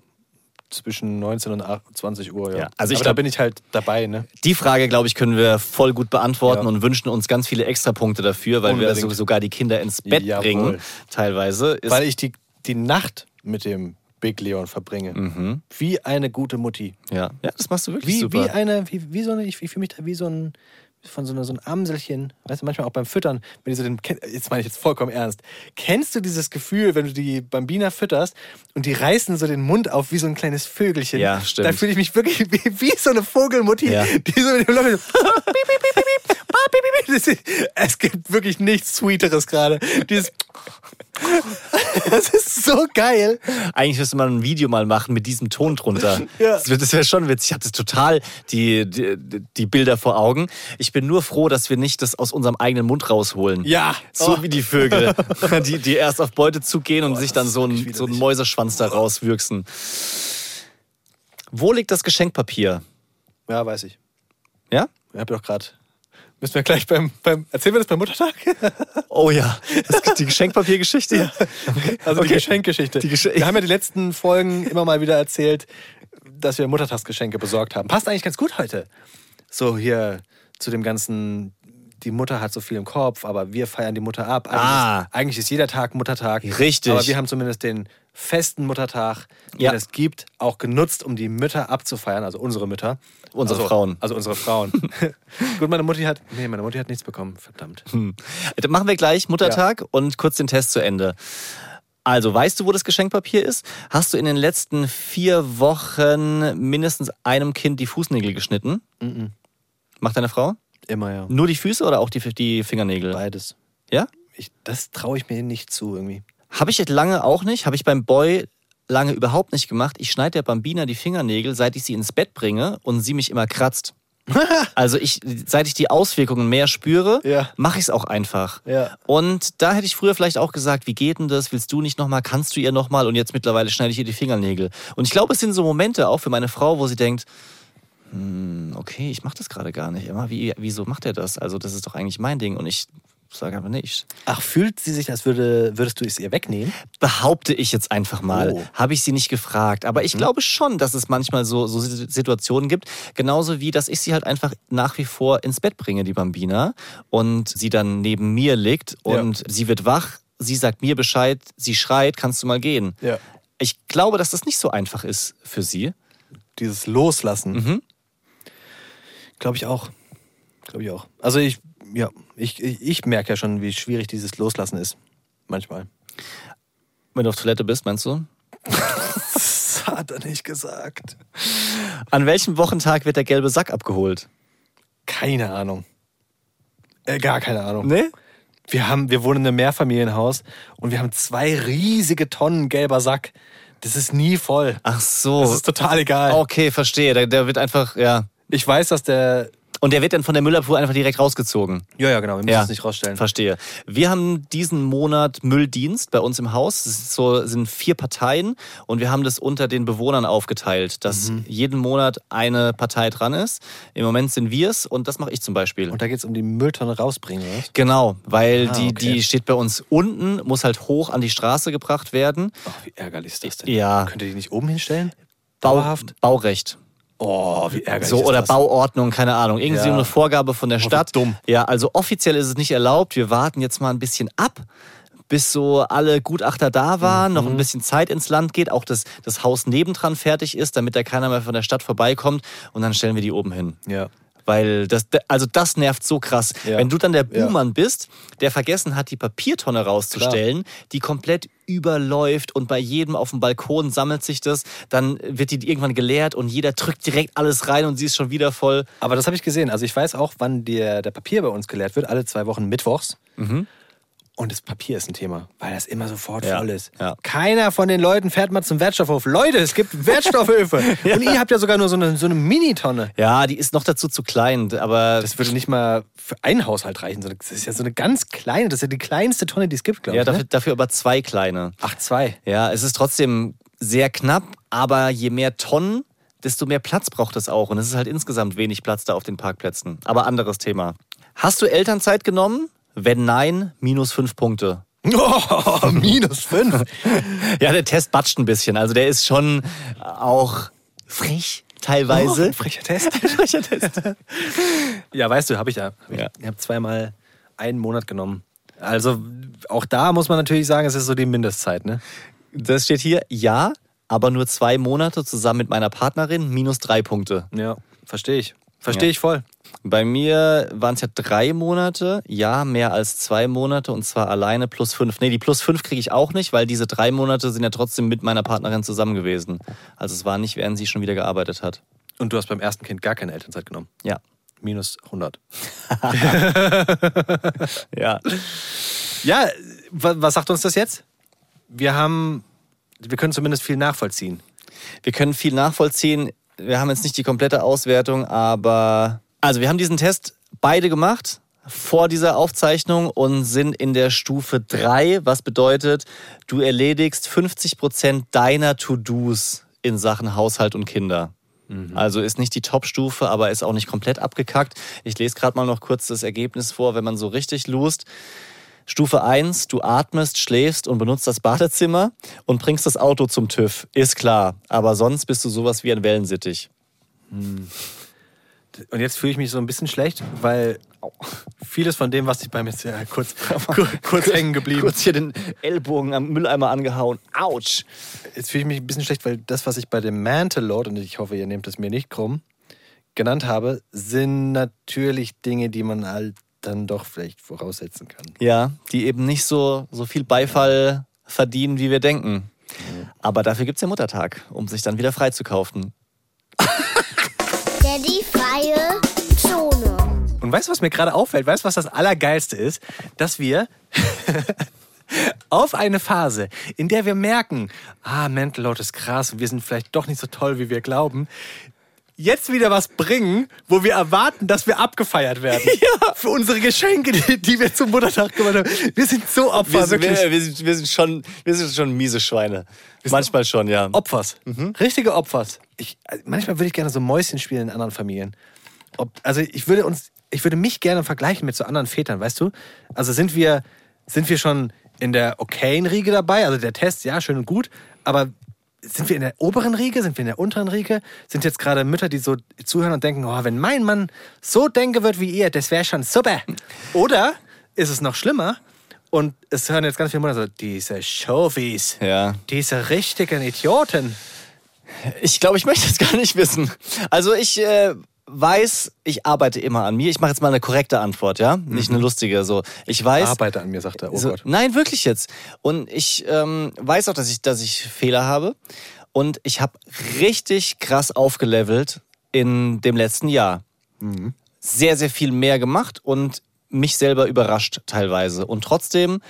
zwischen 19 und 20 Uhr, ja. Ja, also ich aber da glaub- bin ich halt dabei, ne? Die Frage, glaube ich, können wir voll gut beantworten Ja. und wünschen uns ganz viele Extrapunkte dafür, weil wir Unbedingt. so, sogar die Kinder ins Bett Jawohl. bringen, teilweise. Ist, Weil ich die, die Nacht mit dem Big Leon verbringe. Wie eine gute Mutti. ja. ja, das machst du wirklich Wie, super. wie eine, wie, wie so eine, ich, ich fühle mich da wie so ein, von so, einer, so ein Amselchen, weißt du, manchmal auch beim Füttern, wenn die so den, jetzt meine ich jetzt vollkommen ernst, kennst du dieses Gefühl, wenn du die Bambina fütterst und die reißen so den Mund auf wie so ein kleines Vögelchen? Ja, stimmt. Da fühle ich mich wirklich wie, wie so eine Vogelmutti, ja. die so mit dem Löffel so, Es gibt wirklich nichts Sweeteres gerade. Dieses Das ist so geil. Eigentlich müsste man ein Video mal machen mit diesem Ton drunter. Ja. Das, wär- das wäre schon witzig. Ich habe das total die, die, die Bilder vor Augen. Ich bin nur froh, dass wir nicht das aus unserem eigenen Mund rausholen. Ja. So Oh. wie die Vögel, die, die erst auf Beute zugehen und sich dann so einen, so einen. Mäuseschwanz da rauswürzen. Wo liegt das Geschenkpapier? Ja, weiß ich. Ja? Ich habe doch gerade. Müssen wir gleich beim, beim. Erzählen wir das beim Muttertag? Oh ja. Das, die Geschenkpapiergeschichte? Also die Okay. Geschenkgeschichte. Die Gesche- wir haben ja die letzten Folgen immer mal wieder erzählt, dass wir Muttertagsgeschenke besorgt haben. Passt eigentlich ganz gut heute. So hier zu dem ganzen. Die Mutter hat so viel im Kopf, aber wir feiern die Mutter ab. Eigentlich, Ah. ist, eigentlich ist jeder Tag Muttertag. Richtig. Aber wir haben zumindest den festen Muttertag, den Ja. es gibt, auch genutzt, um die Mütter abzufeiern, also unsere Mütter. Unsere also, Frauen. Also unsere Frauen. Gut, meine Mutti hat. Nee, meine Mutti hat nichts bekommen, verdammt. Dann machen wir gleich Muttertag und kurz den Test zu Ende. Also, weißt du, wo das Geschenkpapier ist? Hast du in den letzten vier Wochen mindestens einem Kind die Fußnägel geschnitten? Macht deine Frau? Immer ja. Nur die Füße oder auch die, die Fingernägel? Beides. Ja? Ich, das traue ich mir nicht zu irgendwie. Habe ich jetzt lange auch nicht. Habe ich beim Boy lange überhaupt nicht gemacht. Ich schneide der Bambina die Fingernägel, seit ich sie ins Bett bringe und sie mich immer kratzt. Also ich, seit ich die Auswirkungen mehr spüre, Ja. mache ich es auch einfach. Ja. Und da hätte ich früher vielleicht auch gesagt, wie geht denn das? Willst du nicht nochmal? Kannst du ihr nochmal? Und jetzt mittlerweile schneide ich ihr die Fingernägel. Und ich glaube, es sind so Momente auch für meine Frau, wo sie denkt, hm, okay, ich mache das gerade gar nicht. Immer, wie, wieso macht er das? Also das ist doch eigentlich mein Ding. Und ich sage aber nicht. Ach, fühlt sie sich, als würde, würdest du es ihr wegnehmen? Behaupte ich jetzt einfach mal. Oh. Habe ich sie nicht gefragt. Aber ich glaube schon, dass es manchmal so, so Situationen gibt. Genauso wie, dass ich sie halt einfach nach wie vor ins Bett bringe, die Bambina. Und sie dann neben mir liegt und sie wird wach. Sie sagt mir Bescheid, sie schreit, kannst du mal gehen. Ja. Ich glaube, dass das nicht so einfach ist für sie. Dieses Loslassen. Mhm. Glaube ich auch. Glaube ich auch. Also ich, ja, ich, ich, ich merke ja schon, wie schwierig dieses Loslassen ist. Manchmal. Wenn du auf Toilette bist, meinst du? Das hat er nicht gesagt. An welchem Wochentag wird der gelbe Sack abgeholt? Keine Ahnung. Äh, gar keine Ahnung. Nee? Wir, haben, wir wohnen in einem Mehrfamilienhaus und wir haben zwei riesige Tonnen gelber Sack. Das ist nie voll. Ach so. Das ist total egal. Okay, verstehe. Der, der wird einfach, ja. Ich weiß, dass der. Und der wird dann von der Müllabfuhr einfach direkt rausgezogen. Ja, ja, genau. Wir müssen Ja. es nicht rausstellen. Verstehe. Wir haben diesen Monat Mülldienst bei uns im Haus. Es so, sind vier Parteien und wir haben das unter den Bewohnern aufgeteilt, dass Mhm. jeden Monat eine Partei dran ist. Im Moment sind wir es und das mache ich zum Beispiel. Und da geht es um die Mülltonne rausbringen, oder? Genau, weil Ah, die, okay. die steht bei uns unten, muss halt hoch an die Straße gebracht werden. Ach, wie ärgerlich ist das denn? Ja. Könnt ihr die nicht oben hinstellen? Dauerhaft? Baurecht. Oh, wie ärgerlich So, oder? Bauordnung, keine Ahnung. Irgendwie so Ja. eine Vorgabe von der wie Stadt. dumm. Ja, also offiziell ist es nicht erlaubt. Wir warten jetzt mal ein bisschen ab, bis so alle Gutachter da waren, noch Mhm. ein bisschen Zeit ins Land geht, auch das, das Haus nebendran fertig ist, damit da keiner mehr von der Stadt vorbeikommt. Und dann stellen wir die oben hin. Ja. Weil das, also das nervt so krass. Ja. Wenn du dann der Ja. Buhmann bist, der vergessen hat, die Papiertonne rauszustellen, die komplett überläuft und bei jedem auf dem Balkon sammelt sich das, dann wird die irgendwann geleert und jeder drückt direkt alles rein und sie ist schon wieder voll. Aber das habe ich gesehen. Also ich weiß auch, wann der, der Papier bei uns geleert wird, alle zwei Wochen mittwochs. Und das Papier ist ein Thema, weil das immer sofort Ja, voll ist. ja. Keiner von den Leuten fährt mal zum Wertstoffhof. Leute, es gibt Wertstoffhöfe. Und ihr habt ja sogar nur so eine, so eine Mini-Tonne. Ja, die ist noch dazu zu klein, aber Das würde nicht mal für einen Haushalt reichen. Das ist ja so eine ganz kleine, das ist ja die kleinste Tonne, die es gibt, glaube ja, ich. dafür, Ne? dafür aber zwei kleine. Ach, zwei. Ja, es ist trotzdem sehr knapp, aber je mehr Tonnen, desto mehr Platz braucht es auch. Und es ist halt insgesamt wenig Platz da auf den Parkplätzen. Aber anderes Thema. Hast du Elternzeit genommen? Wenn nein, minus fünf Punkte. Oh, minus fünf. Ja, der Test batscht ein bisschen. Also der ist schon auch frech teilweise. Oh, frecher Test. Frecher Test. Ja, weißt du, habe ich ja. Hab ich Ja. ich habe zweimal einen Monat genommen. Also auch da muss man natürlich sagen, es ist so die Mindestzeit, ne? Das steht hier, ja, aber nur zwei Monate zusammen mit meiner Partnerin, minus drei Punkte. Ja, verstehe ich. Verstehe Ja. ich voll. Bei mir waren es ja drei Monate, ja, mehr als zwei Monate und zwar alleine plus fünf. Nee, die plus fünf kriege ich auch nicht, weil diese drei Monate sind ja trotzdem mit meiner Partnerin zusammen gewesen. Also es war nicht, während sie schon wieder gearbeitet hat. Und du hast beim ersten Kind gar keine Elternzeit genommen. Ja. Minus 100. Ja. Ja, wa- was sagt uns das jetzt? Wir haben, wir können zumindest viel nachvollziehen. Wir können viel nachvollziehen. Wir haben jetzt nicht die komplette Auswertung, aber also wir haben diesen Test beide gemacht vor dieser Aufzeichnung und sind in der Stufe 3, was bedeutet, du erledigst 50% deiner To-Dos in Sachen Haushalt und Kinder. Also ist nicht die Top-Stufe, aber ist auch nicht komplett abgekackt. Ich lese gerade mal noch kurz das Ergebnis vor, wenn man so richtig lust. Stufe 1, du atmest, schläfst und benutzt das Badezimmer und bringst das Auto zum TÜV. Ist klar. Aber sonst bist du sowas wie ein Wellensittich. Und jetzt fühle ich mich so ein bisschen schlecht, weil vieles von dem, was ich beim jetzt ja, kurz, kurz, kurz hängen geblieben. Kurz hier den Ellbogen am Mülleimer angehauen. Autsch. Jetzt fühle ich mich ein bisschen schlecht, weil das, was ich bei dem Mantle Load, und ich hoffe, ihr nehmt es mir nicht krumm, genannt habe, sind natürlich Dinge, die man halt dann doch vielleicht voraussetzen kann. Ja, die eben nicht so, so viel Beifall verdienen, wie wir denken. Aber dafür gibt es ja Muttertag, um sich dann wieder freizukaufen. Daddy freie Zone. Und weißt du, was mir gerade auffällt? Weißt du, was das Allergeilste ist? Dass wir auf eine Phase, in der wir merken, ah, Mental Load ist krass und wir sind vielleicht doch nicht so toll, wie wir glauben, jetzt wieder was bringen, wo wir erwarten, dass wir abgefeiert werden. Für unsere Geschenke, die, die wir zum Muttertag gemacht haben. Wir sind so Opfer, Wir sind, wirklich. wir, wir, sind, wir, sind schon, wir sind schon miese Schweine. Manchmal schon, ja. Opfers. Richtige Opfers. Ich, also manchmal würde ich gerne so Mäuschen spielen in anderen Familien. Ob, also ich würde uns, ich würde mich gerne vergleichen mit so anderen Vätern, weißt du? Also sind wir, sind wir schon in der okayen Riege dabei? Also der Test, ja, schön und gut, aber sind wir in der oberen Riege? Sind wir in der unteren Riege? Sind jetzt gerade Mütter, die so zuhören und denken, oh, wenn mein Mann so denken wird wie ihr, das wäre schon super. Oder ist es noch schlimmer? Und es hören jetzt ganz viele Mütter so, diese Chauvis, Ja. diese richtigen Idioten. Ich glaube, ich möchte es gar nicht wissen. Also ich äh, weiß, ich arbeite immer an mir. Ich mache jetzt mal eine korrekte Antwort, ja? Nicht eine lustige. So, ich weiß. Arbeite an mir, sagt er. Oh so, Gott. nein, wirklich jetzt. Und ich ähm, weiß auch, dass ich, dass ich Fehler habe. Und ich habe richtig krass aufgelevelt in dem letzten Jahr. Sehr, sehr viel mehr gemacht und mich selber überrascht teilweise. Und trotzdem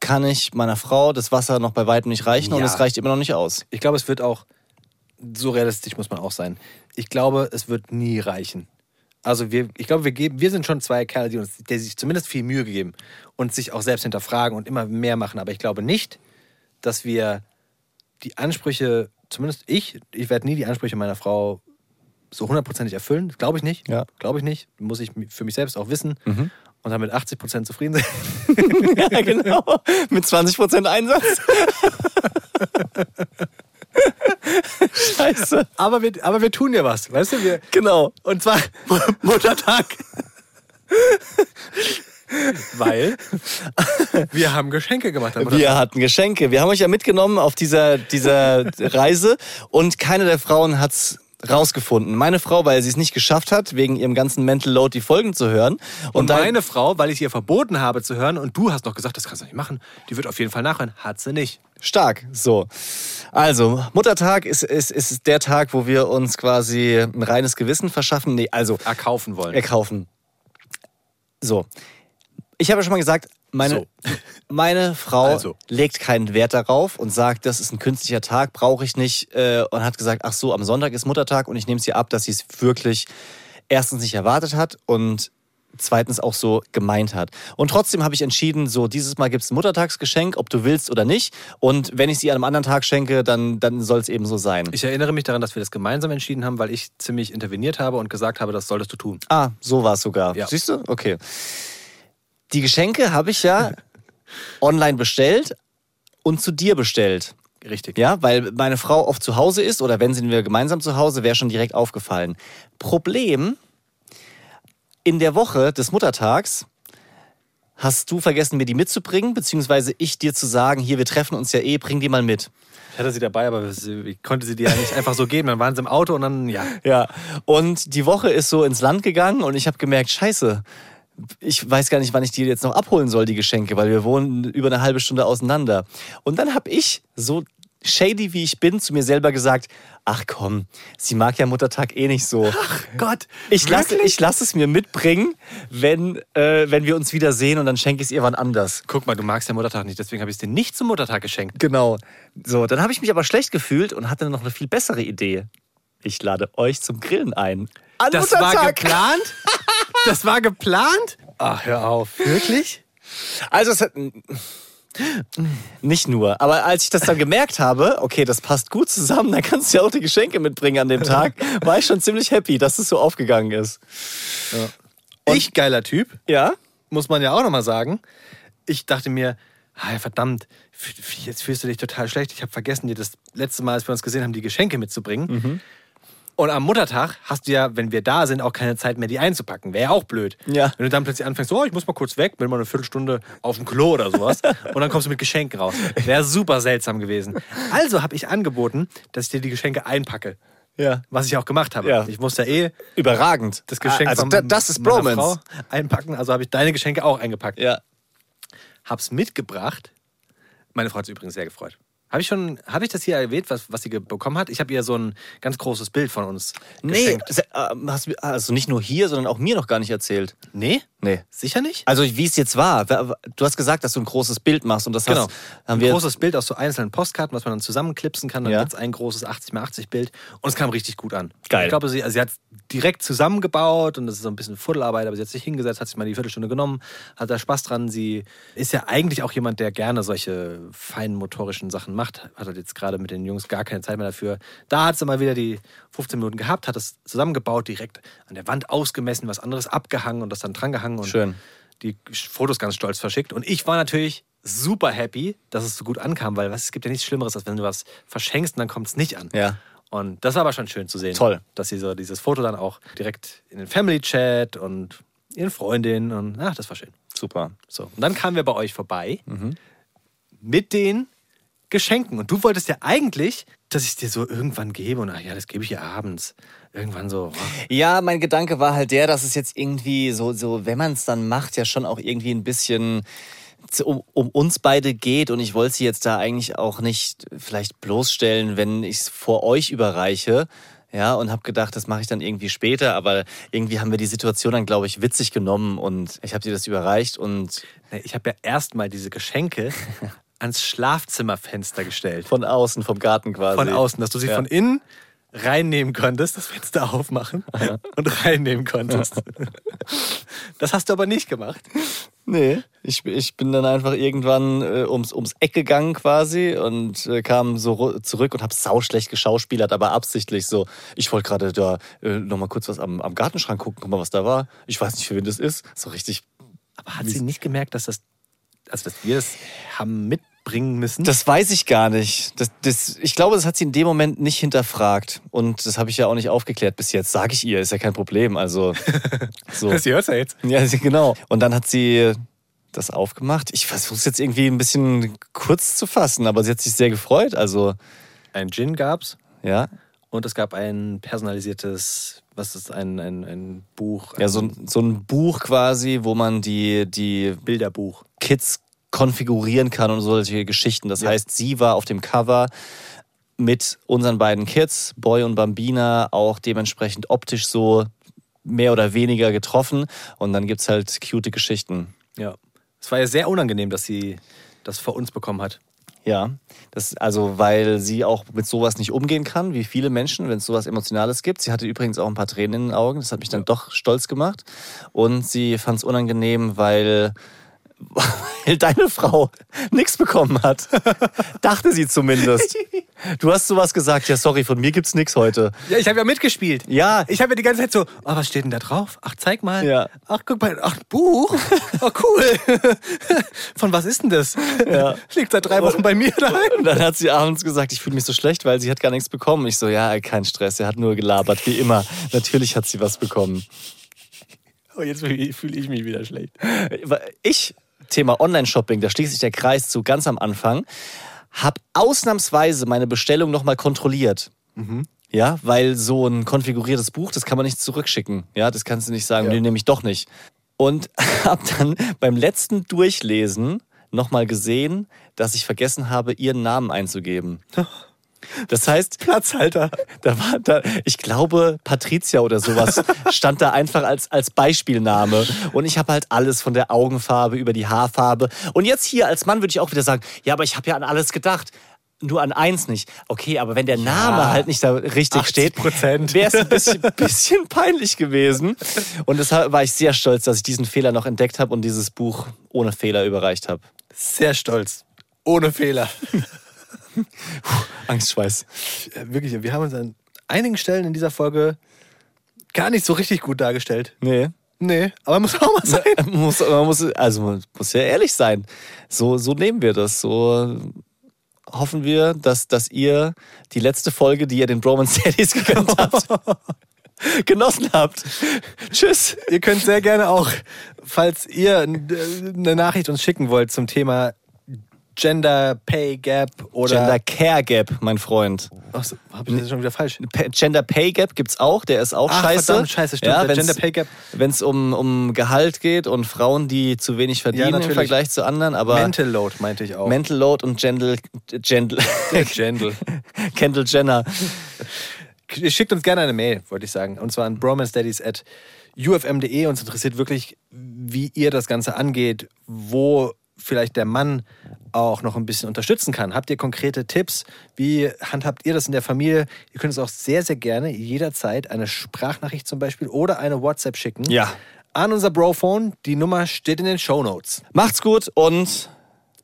kann ich meiner Frau das Wasser noch bei weitem nicht reichen und Ja. es reicht immer noch nicht aus. Ich glaube, es wird auch, so realistisch muss man auch sein. Ich glaube, es wird nie reichen. Also wir, ich glaube, wir, geben, wir sind schon zwei Kerle, die, uns, die sich zumindest viel Mühe geben und sich auch selbst hinterfragen und immer mehr machen. Aber ich glaube nicht, dass wir die Ansprüche, zumindest ich, ich werde nie die Ansprüche meiner Frau so hundertprozentig erfüllen. Glaube ich nicht. Ja. Glaube ich nicht. Muss ich für mich selbst auch wissen. Und dann mit 80 Prozent zufrieden sein. Ja, genau. Mit 20% Einsatz. Scheiße. Aber wir, aber wir tun ja was, weißt du? Wir, Genau. Und zwar Muttertag. Weil wir haben Geschenke gemacht. am Wir hatten Geschenke. Wir haben euch ja mitgenommen auf dieser, dieser Reise und keine der Frauen hat's rausgefunden. Meine Frau, weil sie es nicht geschafft hat, wegen ihrem ganzen Mental Load die Folgen zu hören. Und, dann- meine Frau, weil ich ihr verboten habe zu hören und du hast noch gesagt, das kannst du nicht machen, die wird auf jeden Fall nachhören. Hat sie nicht. Stark, so. Also, Muttertag ist, ist, ist der Tag, wo wir uns quasi ein reines Gewissen verschaffen. Nee, also Erkaufen wollen. erkaufen. So. Ich habe ja schon mal gesagt, meine, So. meine Frau Also. legt keinen Wert darauf und sagt, das ist ein künstlicher Tag, brauche ich nicht. Äh, und hat gesagt, ach so, am Sonntag ist Muttertag und ich nehme es ihr ab, dass sie es wirklich erstens nicht erwartet hat und zweitens auch so gemeint hat. Und trotzdem habe ich entschieden, so dieses Mal gibt es ein Muttertagsgeschenk, ob du willst oder nicht. Und wenn ich sie an einem anderen Tag schenke, dann, dann soll es eben so sein. Ich erinnere mich daran, dass wir das gemeinsam entschieden haben, weil ich ziemlich interveniert habe und gesagt habe, das solltest du tun. Ah, so war es sogar. Ja. Siehst du? Okay. Die Geschenke habe ich ja online bestellt und zu dir bestellt. Richtig. Ja, weil meine Frau oft zu Hause ist oder wenn sind wir gemeinsam zu Hause, wäre schon direkt aufgefallen. Problem, in der Woche des Muttertags hast du vergessen, mir die mitzubringen, beziehungsweise ich dir zu sagen, hier, wir treffen uns ja eh, bring die mal mit. Ich hatte sie dabei, aber ich konnte sie dir ja nicht einfach so geben. Dann waren sie im Auto und dann, ja. Ja, und die Woche ist so ins Land gegangen und ich habe gemerkt, scheiße, ich weiß gar nicht, wann ich die jetzt noch abholen soll, die Geschenke, weil wir wohnen über eine halbe Stunde auseinander. Und dann habe ich, so shady wie ich bin, zu mir selber gesagt, ach komm, sie mag ja Muttertag eh nicht so. Gott, Ich lasse lass es mir mitbringen, wenn, äh, wenn wir uns wieder sehen und dann schenke ich es ihr wann anders. Guck mal, du magst ja Muttertag nicht, deswegen habe ich es dir nicht zum Muttertag geschenkt. Genau. So, dann habe ich mich aber schlecht gefühlt und hatte noch eine viel bessere Idee. Ich lade euch zum Grillen ein. An Das war Muttertag. geplant? Das war geplant? Ach, hör auf. Wirklich? Also es hat nicht nur, aber als ich das dann gemerkt habe, okay, das passt gut zusammen, dann kannst du ja auch die Geschenke mitbringen an dem Tag, war ich schon ziemlich happy, dass es so aufgegangen ist. Ich, geiler Typ, Ja? muss man ja auch nochmal sagen. Ich dachte mir, ah, verdammt, jetzt fühlst du dich total schlecht. Ich habe vergessen, dir das letzte Mal, als wir uns gesehen haben, die Geschenke mitzubringen. Mhm. Und am Muttertag hast du ja, wenn wir da sind, auch keine Zeit mehr, die einzupacken. Wäre ja auch blöd. Ja. Wenn du dann plötzlich anfängst, oh, ich muss mal kurz weg, bin mal eine Viertelstunde auf dem Klo oder sowas. und dann kommst du mit Geschenken raus. Wäre super seltsam gewesen. Also habe ich angeboten, dass ich dir die Geschenke einpacke. Ja. Was ich auch gemacht habe. Ja. Ich musste ja eh Überragend. das Geschenk also von da, das ist Bromance. Frau einpacken. Also habe ich deine Geschenke auch eingepackt. Ja. Hab's mitgebracht. Meine Frau hat sich übrigens sehr gefreut. Habe ich schon, habe ich das hier erwähnt, was, was sie bekommen hat? Ich habe ihr so ein ganz großes Bild von uns Nee, geschenkt. se- äh, hast du also nicht nur hier, sondern auch mir noch gar nicht erzählt. Nee? Nee. Sicher nicht? Also wie es jetzt war. Du hast gesagt, dass du ein großes Bild machst und das Genau. hast, haben ein wir großes Bild aus so einzelnen Postkarten, was man dann zusammenklipsen kann. Dann Ja. gibt's ein großes 80x80 Bild. Und es kam richtig gut an. Geil. Ich glaube, sie, also sie hat es direkt zusammengebaut und das ist so ein bisschen Fuddelarbeit, aber sie hat sich hingesetzt, hat sich mal die Viertelstunde genommen, hat da Spaß dran. Sie ist ja eigentlich auch jemand, der gerne solche feinen motorischen Sachen macht. Hat halt jetzt gerade mit den Jungs gar keine Zeit mehr dafür. Da hat sie mal wieder die 15 Minuten gehabt, hat das zusammengebaut, direkt an der Wand ausgemessen, was anderes abgehangen und das dann drangehangen. Und Schön. die Fotos ganz stolz verschickt. Und ich war natürlich super happy, dass es so gut ankam, weil was, es gibt ja nichts Schlimmeres, als wenn du was verschenkst und dann kommt es nicht an. Ja. Und das war aber schon schön zu sehen. Toll. Dass sie so dieses Foto dann auch direkt in den Family Chat und ihren Freundinnen und ach, das war schön. super. So. Und dann kamen wir bei euch vorbei Mhm. mit den Geschenken. Und du wolltest ja eigentlich, dass ich es dir so irgendwann gebe und ach ja, das gebe ich ihr abends. Irgendwann so. oh. Ja, mein Gedanke war halt der, dass es jetzt irgendwie so, so wenn man es dann macht, ja schon auch irgendwie ein bisschen um, um uns beide geht. Und ich wollte sie jetzt da eigentlich auch nicht vielleicht bloßstellen, wenn ich es vor euch überreiche. Ja, und habe gedacht, das mache ich dann irgendwie später. Aber irgendwie haben wir die Situation dann, glaube ich, witzig genommen. Und ich habe dir das überreicht und Ich habe ja erstmal diese Geschenke ans Schlafzimmerfenster gestellt. von außen, vom Garten quasi. Von außen, dass du sie Ja. von innen reinnehmen konntest, das Fenster aufmachen und reinnehmen konntest. Das hast du aber nicht gemacht. Nee, ich, ich bin dann einfach irgendwann äh, ums, ums Eck gegangen quasi und äh, kam so zurück und habe sauschlecht geschauspielert, aber absichtlich so. Ich wollte gerade da äh, nochmal kurz was am, am Gartenschrank gucken, guck mal, was da war. Ich weiß nicht, für wen das ist. So richtig. Aber hat sie nicht gemerkt, dass das, also dass wir das haben mitbringen müssen? Das weiß ich gar nicht. Das, das, ich glaube, das hat sie in dem Moment nicht hinterfragt. Und das habe ich ja auch nicht aufgeklärt bis jetzt. Sage ich ihr, ist ja kein Problem. Also so. Sie hört ja jetzt. Ja, genau. Und dann hat sie das aufgemacht. Ich versuche es jetzt irgendwie ein bisschen kurz zu fassen, aber sie hat sich sehr gefreut. Also, Ein Gin gab's ja. und es gab ein personalisiertes, was ist ein, ein, ein Buch? Ja, so, ein- so ein Buch quasi, wo man die, die Bilderbuch. Kids konfigurieren kann und solche Geschichten. Das heißt, sie war auf dem Cover mit unseren beiden Kids, Boy und Bambina, auch dementsprechend optisch so mehr oder weniger getroffen. Und dann gibt es halt cute Geschichten. Ja. Es war ja sehr unangenehm, dass sie das vor uns bekommen hat. Ja, das, also weil sie auch mit sowas nicht umgehen kann, wie viele Menschen, wenn es sowas Emotionales gibt. Sie hatte übrigens auch ein paar Tränen in den Augen, das hat mich dann doch stolz gemacht. Und sie fand es unangenehm, weil, weil deine Frau nichts bekommen hat. Dachte sie zumindest. Du hast sowas gesagt, ja sorry, von mir gibt's nichts heute. Ja, ich habe ja mitgespielt. Ja, Ich habe ja die ganze Zeit so, oh, was steht denn da drauf? Ach, zeig mal. Ja. Ach, guck mal, ach, Buch. Oh, cool. Von was ist denn das? Ja. Liegt seit drei Wochen bei mir daheim. Und dann hat sie abends gesagt, ich fühle mich so schlecht, weil sie hat gar nichts bekommen. Ich so, ja, kein Stress, er hat nur gelabert, wie immer. Natürlich hat sie was bekommen. Oh, jetzt fühle ich mich wieder schlecht. Ich, Thema Online-Shopping, da schließt sich der Kreis zu ganz am Anfang, habe ausnahmsweise meine Bestellung nochmal kontrolliert. Ja, weil so ein konfiguriertes Buch, das kann man nicht zurückschicken. Ja, das kannst du nicht sagen, Ja. nee, nehme ich doch nicht. Und habe dann beim letzten Durchlesen nochmal gesehen, dass ich vergessen habe, ihren Namen einzugeben. Das heißt, Platzhalter. da war da, ich glaube, Patricia oder sowas stand da einfach als, als Beispielname. Und ich habe halt alles von der Augenfarbe über die Haarfarbe. Und jetzt hier als Mann würde ich auch wieder sagen, ja, aber ich habe ja an alles gedacht. Nur an eins nicht. Okay, aber wenn der Name halt nicht da richtig 80%. steht, wäre es ein bisschen, bisschen peinlich gewesen. Und deshalb war ich sehr stolz, dass ich diesen Fehler noch entdeckt habe und dieses Buch ohne Fehler überreicht habe. Sehr stolz. Ohne Fehler. Angstschweiß. Ja, Wirklich, wir haben uns an einigen Stellen in dieser Folge gar nicht so richtig gut dargestellt. Nee. Nee, aber muss auch mal sein. Man muss, man muss, also man muss ja ehrlich sein. So, so nehmen wir das. So hoffen wir, dass, dass ihr die letzte Folge, die ihr den Bromance Daddies gegönnt habt, genossen habt. Tschüss. Ihr könnt sehr gerne auch, falls ihr eine Nachricht uns schicken wollt zum Thema Gender Pay Gap oder. Gender Care Gap, mein Freund. Achso, hab ich das schon wieder falsch? Gender Pay Gap gibt's auch, der ist auch Ach, scheiße. verdammt, scheiße, stimmt, der Gender Pay Gap. Wenn es um, um Gehalt geht und Frauen, die zu wenig verdienen im natürlich. Vergleich zu anderen, aber Mental Load meinte ich auch. Mental Load und Gendel, Gendel, Gendel. Kendall Jenner. Schickt uns gerne eine Mail, wollte ich sagen. Und zwar an bromanstudies at ufm.de. Uns interessiert wirklich, wie ihr das Ganze angeht, wo vielleicht der Mann auch noch ein bisschen unterstützen kann. Habt ihr konkrete Tipps? Wie handhabt ihr das in der Familie? Ihr könnt uns auch sehr, sehr gerne jederzeit eine Sprachnachricht zum Beispiel oder eine WhatsApp schicken. Ja. An unser Brophone. Die Nummer steht in den Show Notes. Macht's gut und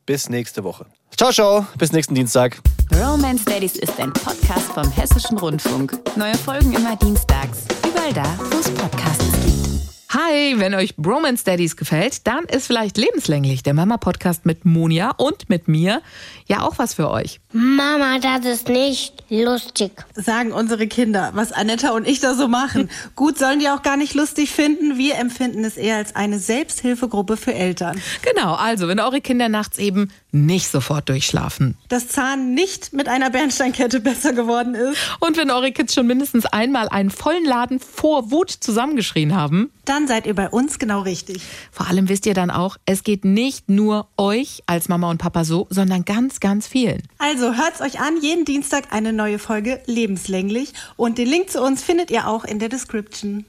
Bis nächste Woche. ciao, ciao. Bis nächsten Dienstag. Romance Daddies ist ein Podcast vom Hessischen Rundfunk. Neue Folgen immer dienstags. Überall da, wo es Podcasts gibt. Hi, wenn euch Bromance Daddies gefällt, dann ist vielleicht lebenslänglich der Mama-Podcast mit Monja und mit mir ja auch was für euch. Mama, das ist nicht lustig. sagen unsere Kinder, was Anetta und ich da so machen. Gut, sollen die auch gar nicht lustig finden. Wir empfinden es eher als eine Selbsthilfegruppe für Eltern. Genau, also wenn eure Kinder nachts eben nicht sofort durchschlafen. Das Zahn nicht mit einer Bernsteinkette besser geworden ist, Und wenn eure Kids schon mindestens einmal einen vollen Laden vor Wut zusammengeschrien haben. dann seid ihr bei uns genau richtig. Vor allem wisst ihr dann auch, es geht nicht nur euch als Mama und Papa so, sondern ganz, ganz vielen. Also hört's euch an, jeden Dienstag eine neue Folge lebenslänglich und den Link zu uns findet ihr auch in der Description.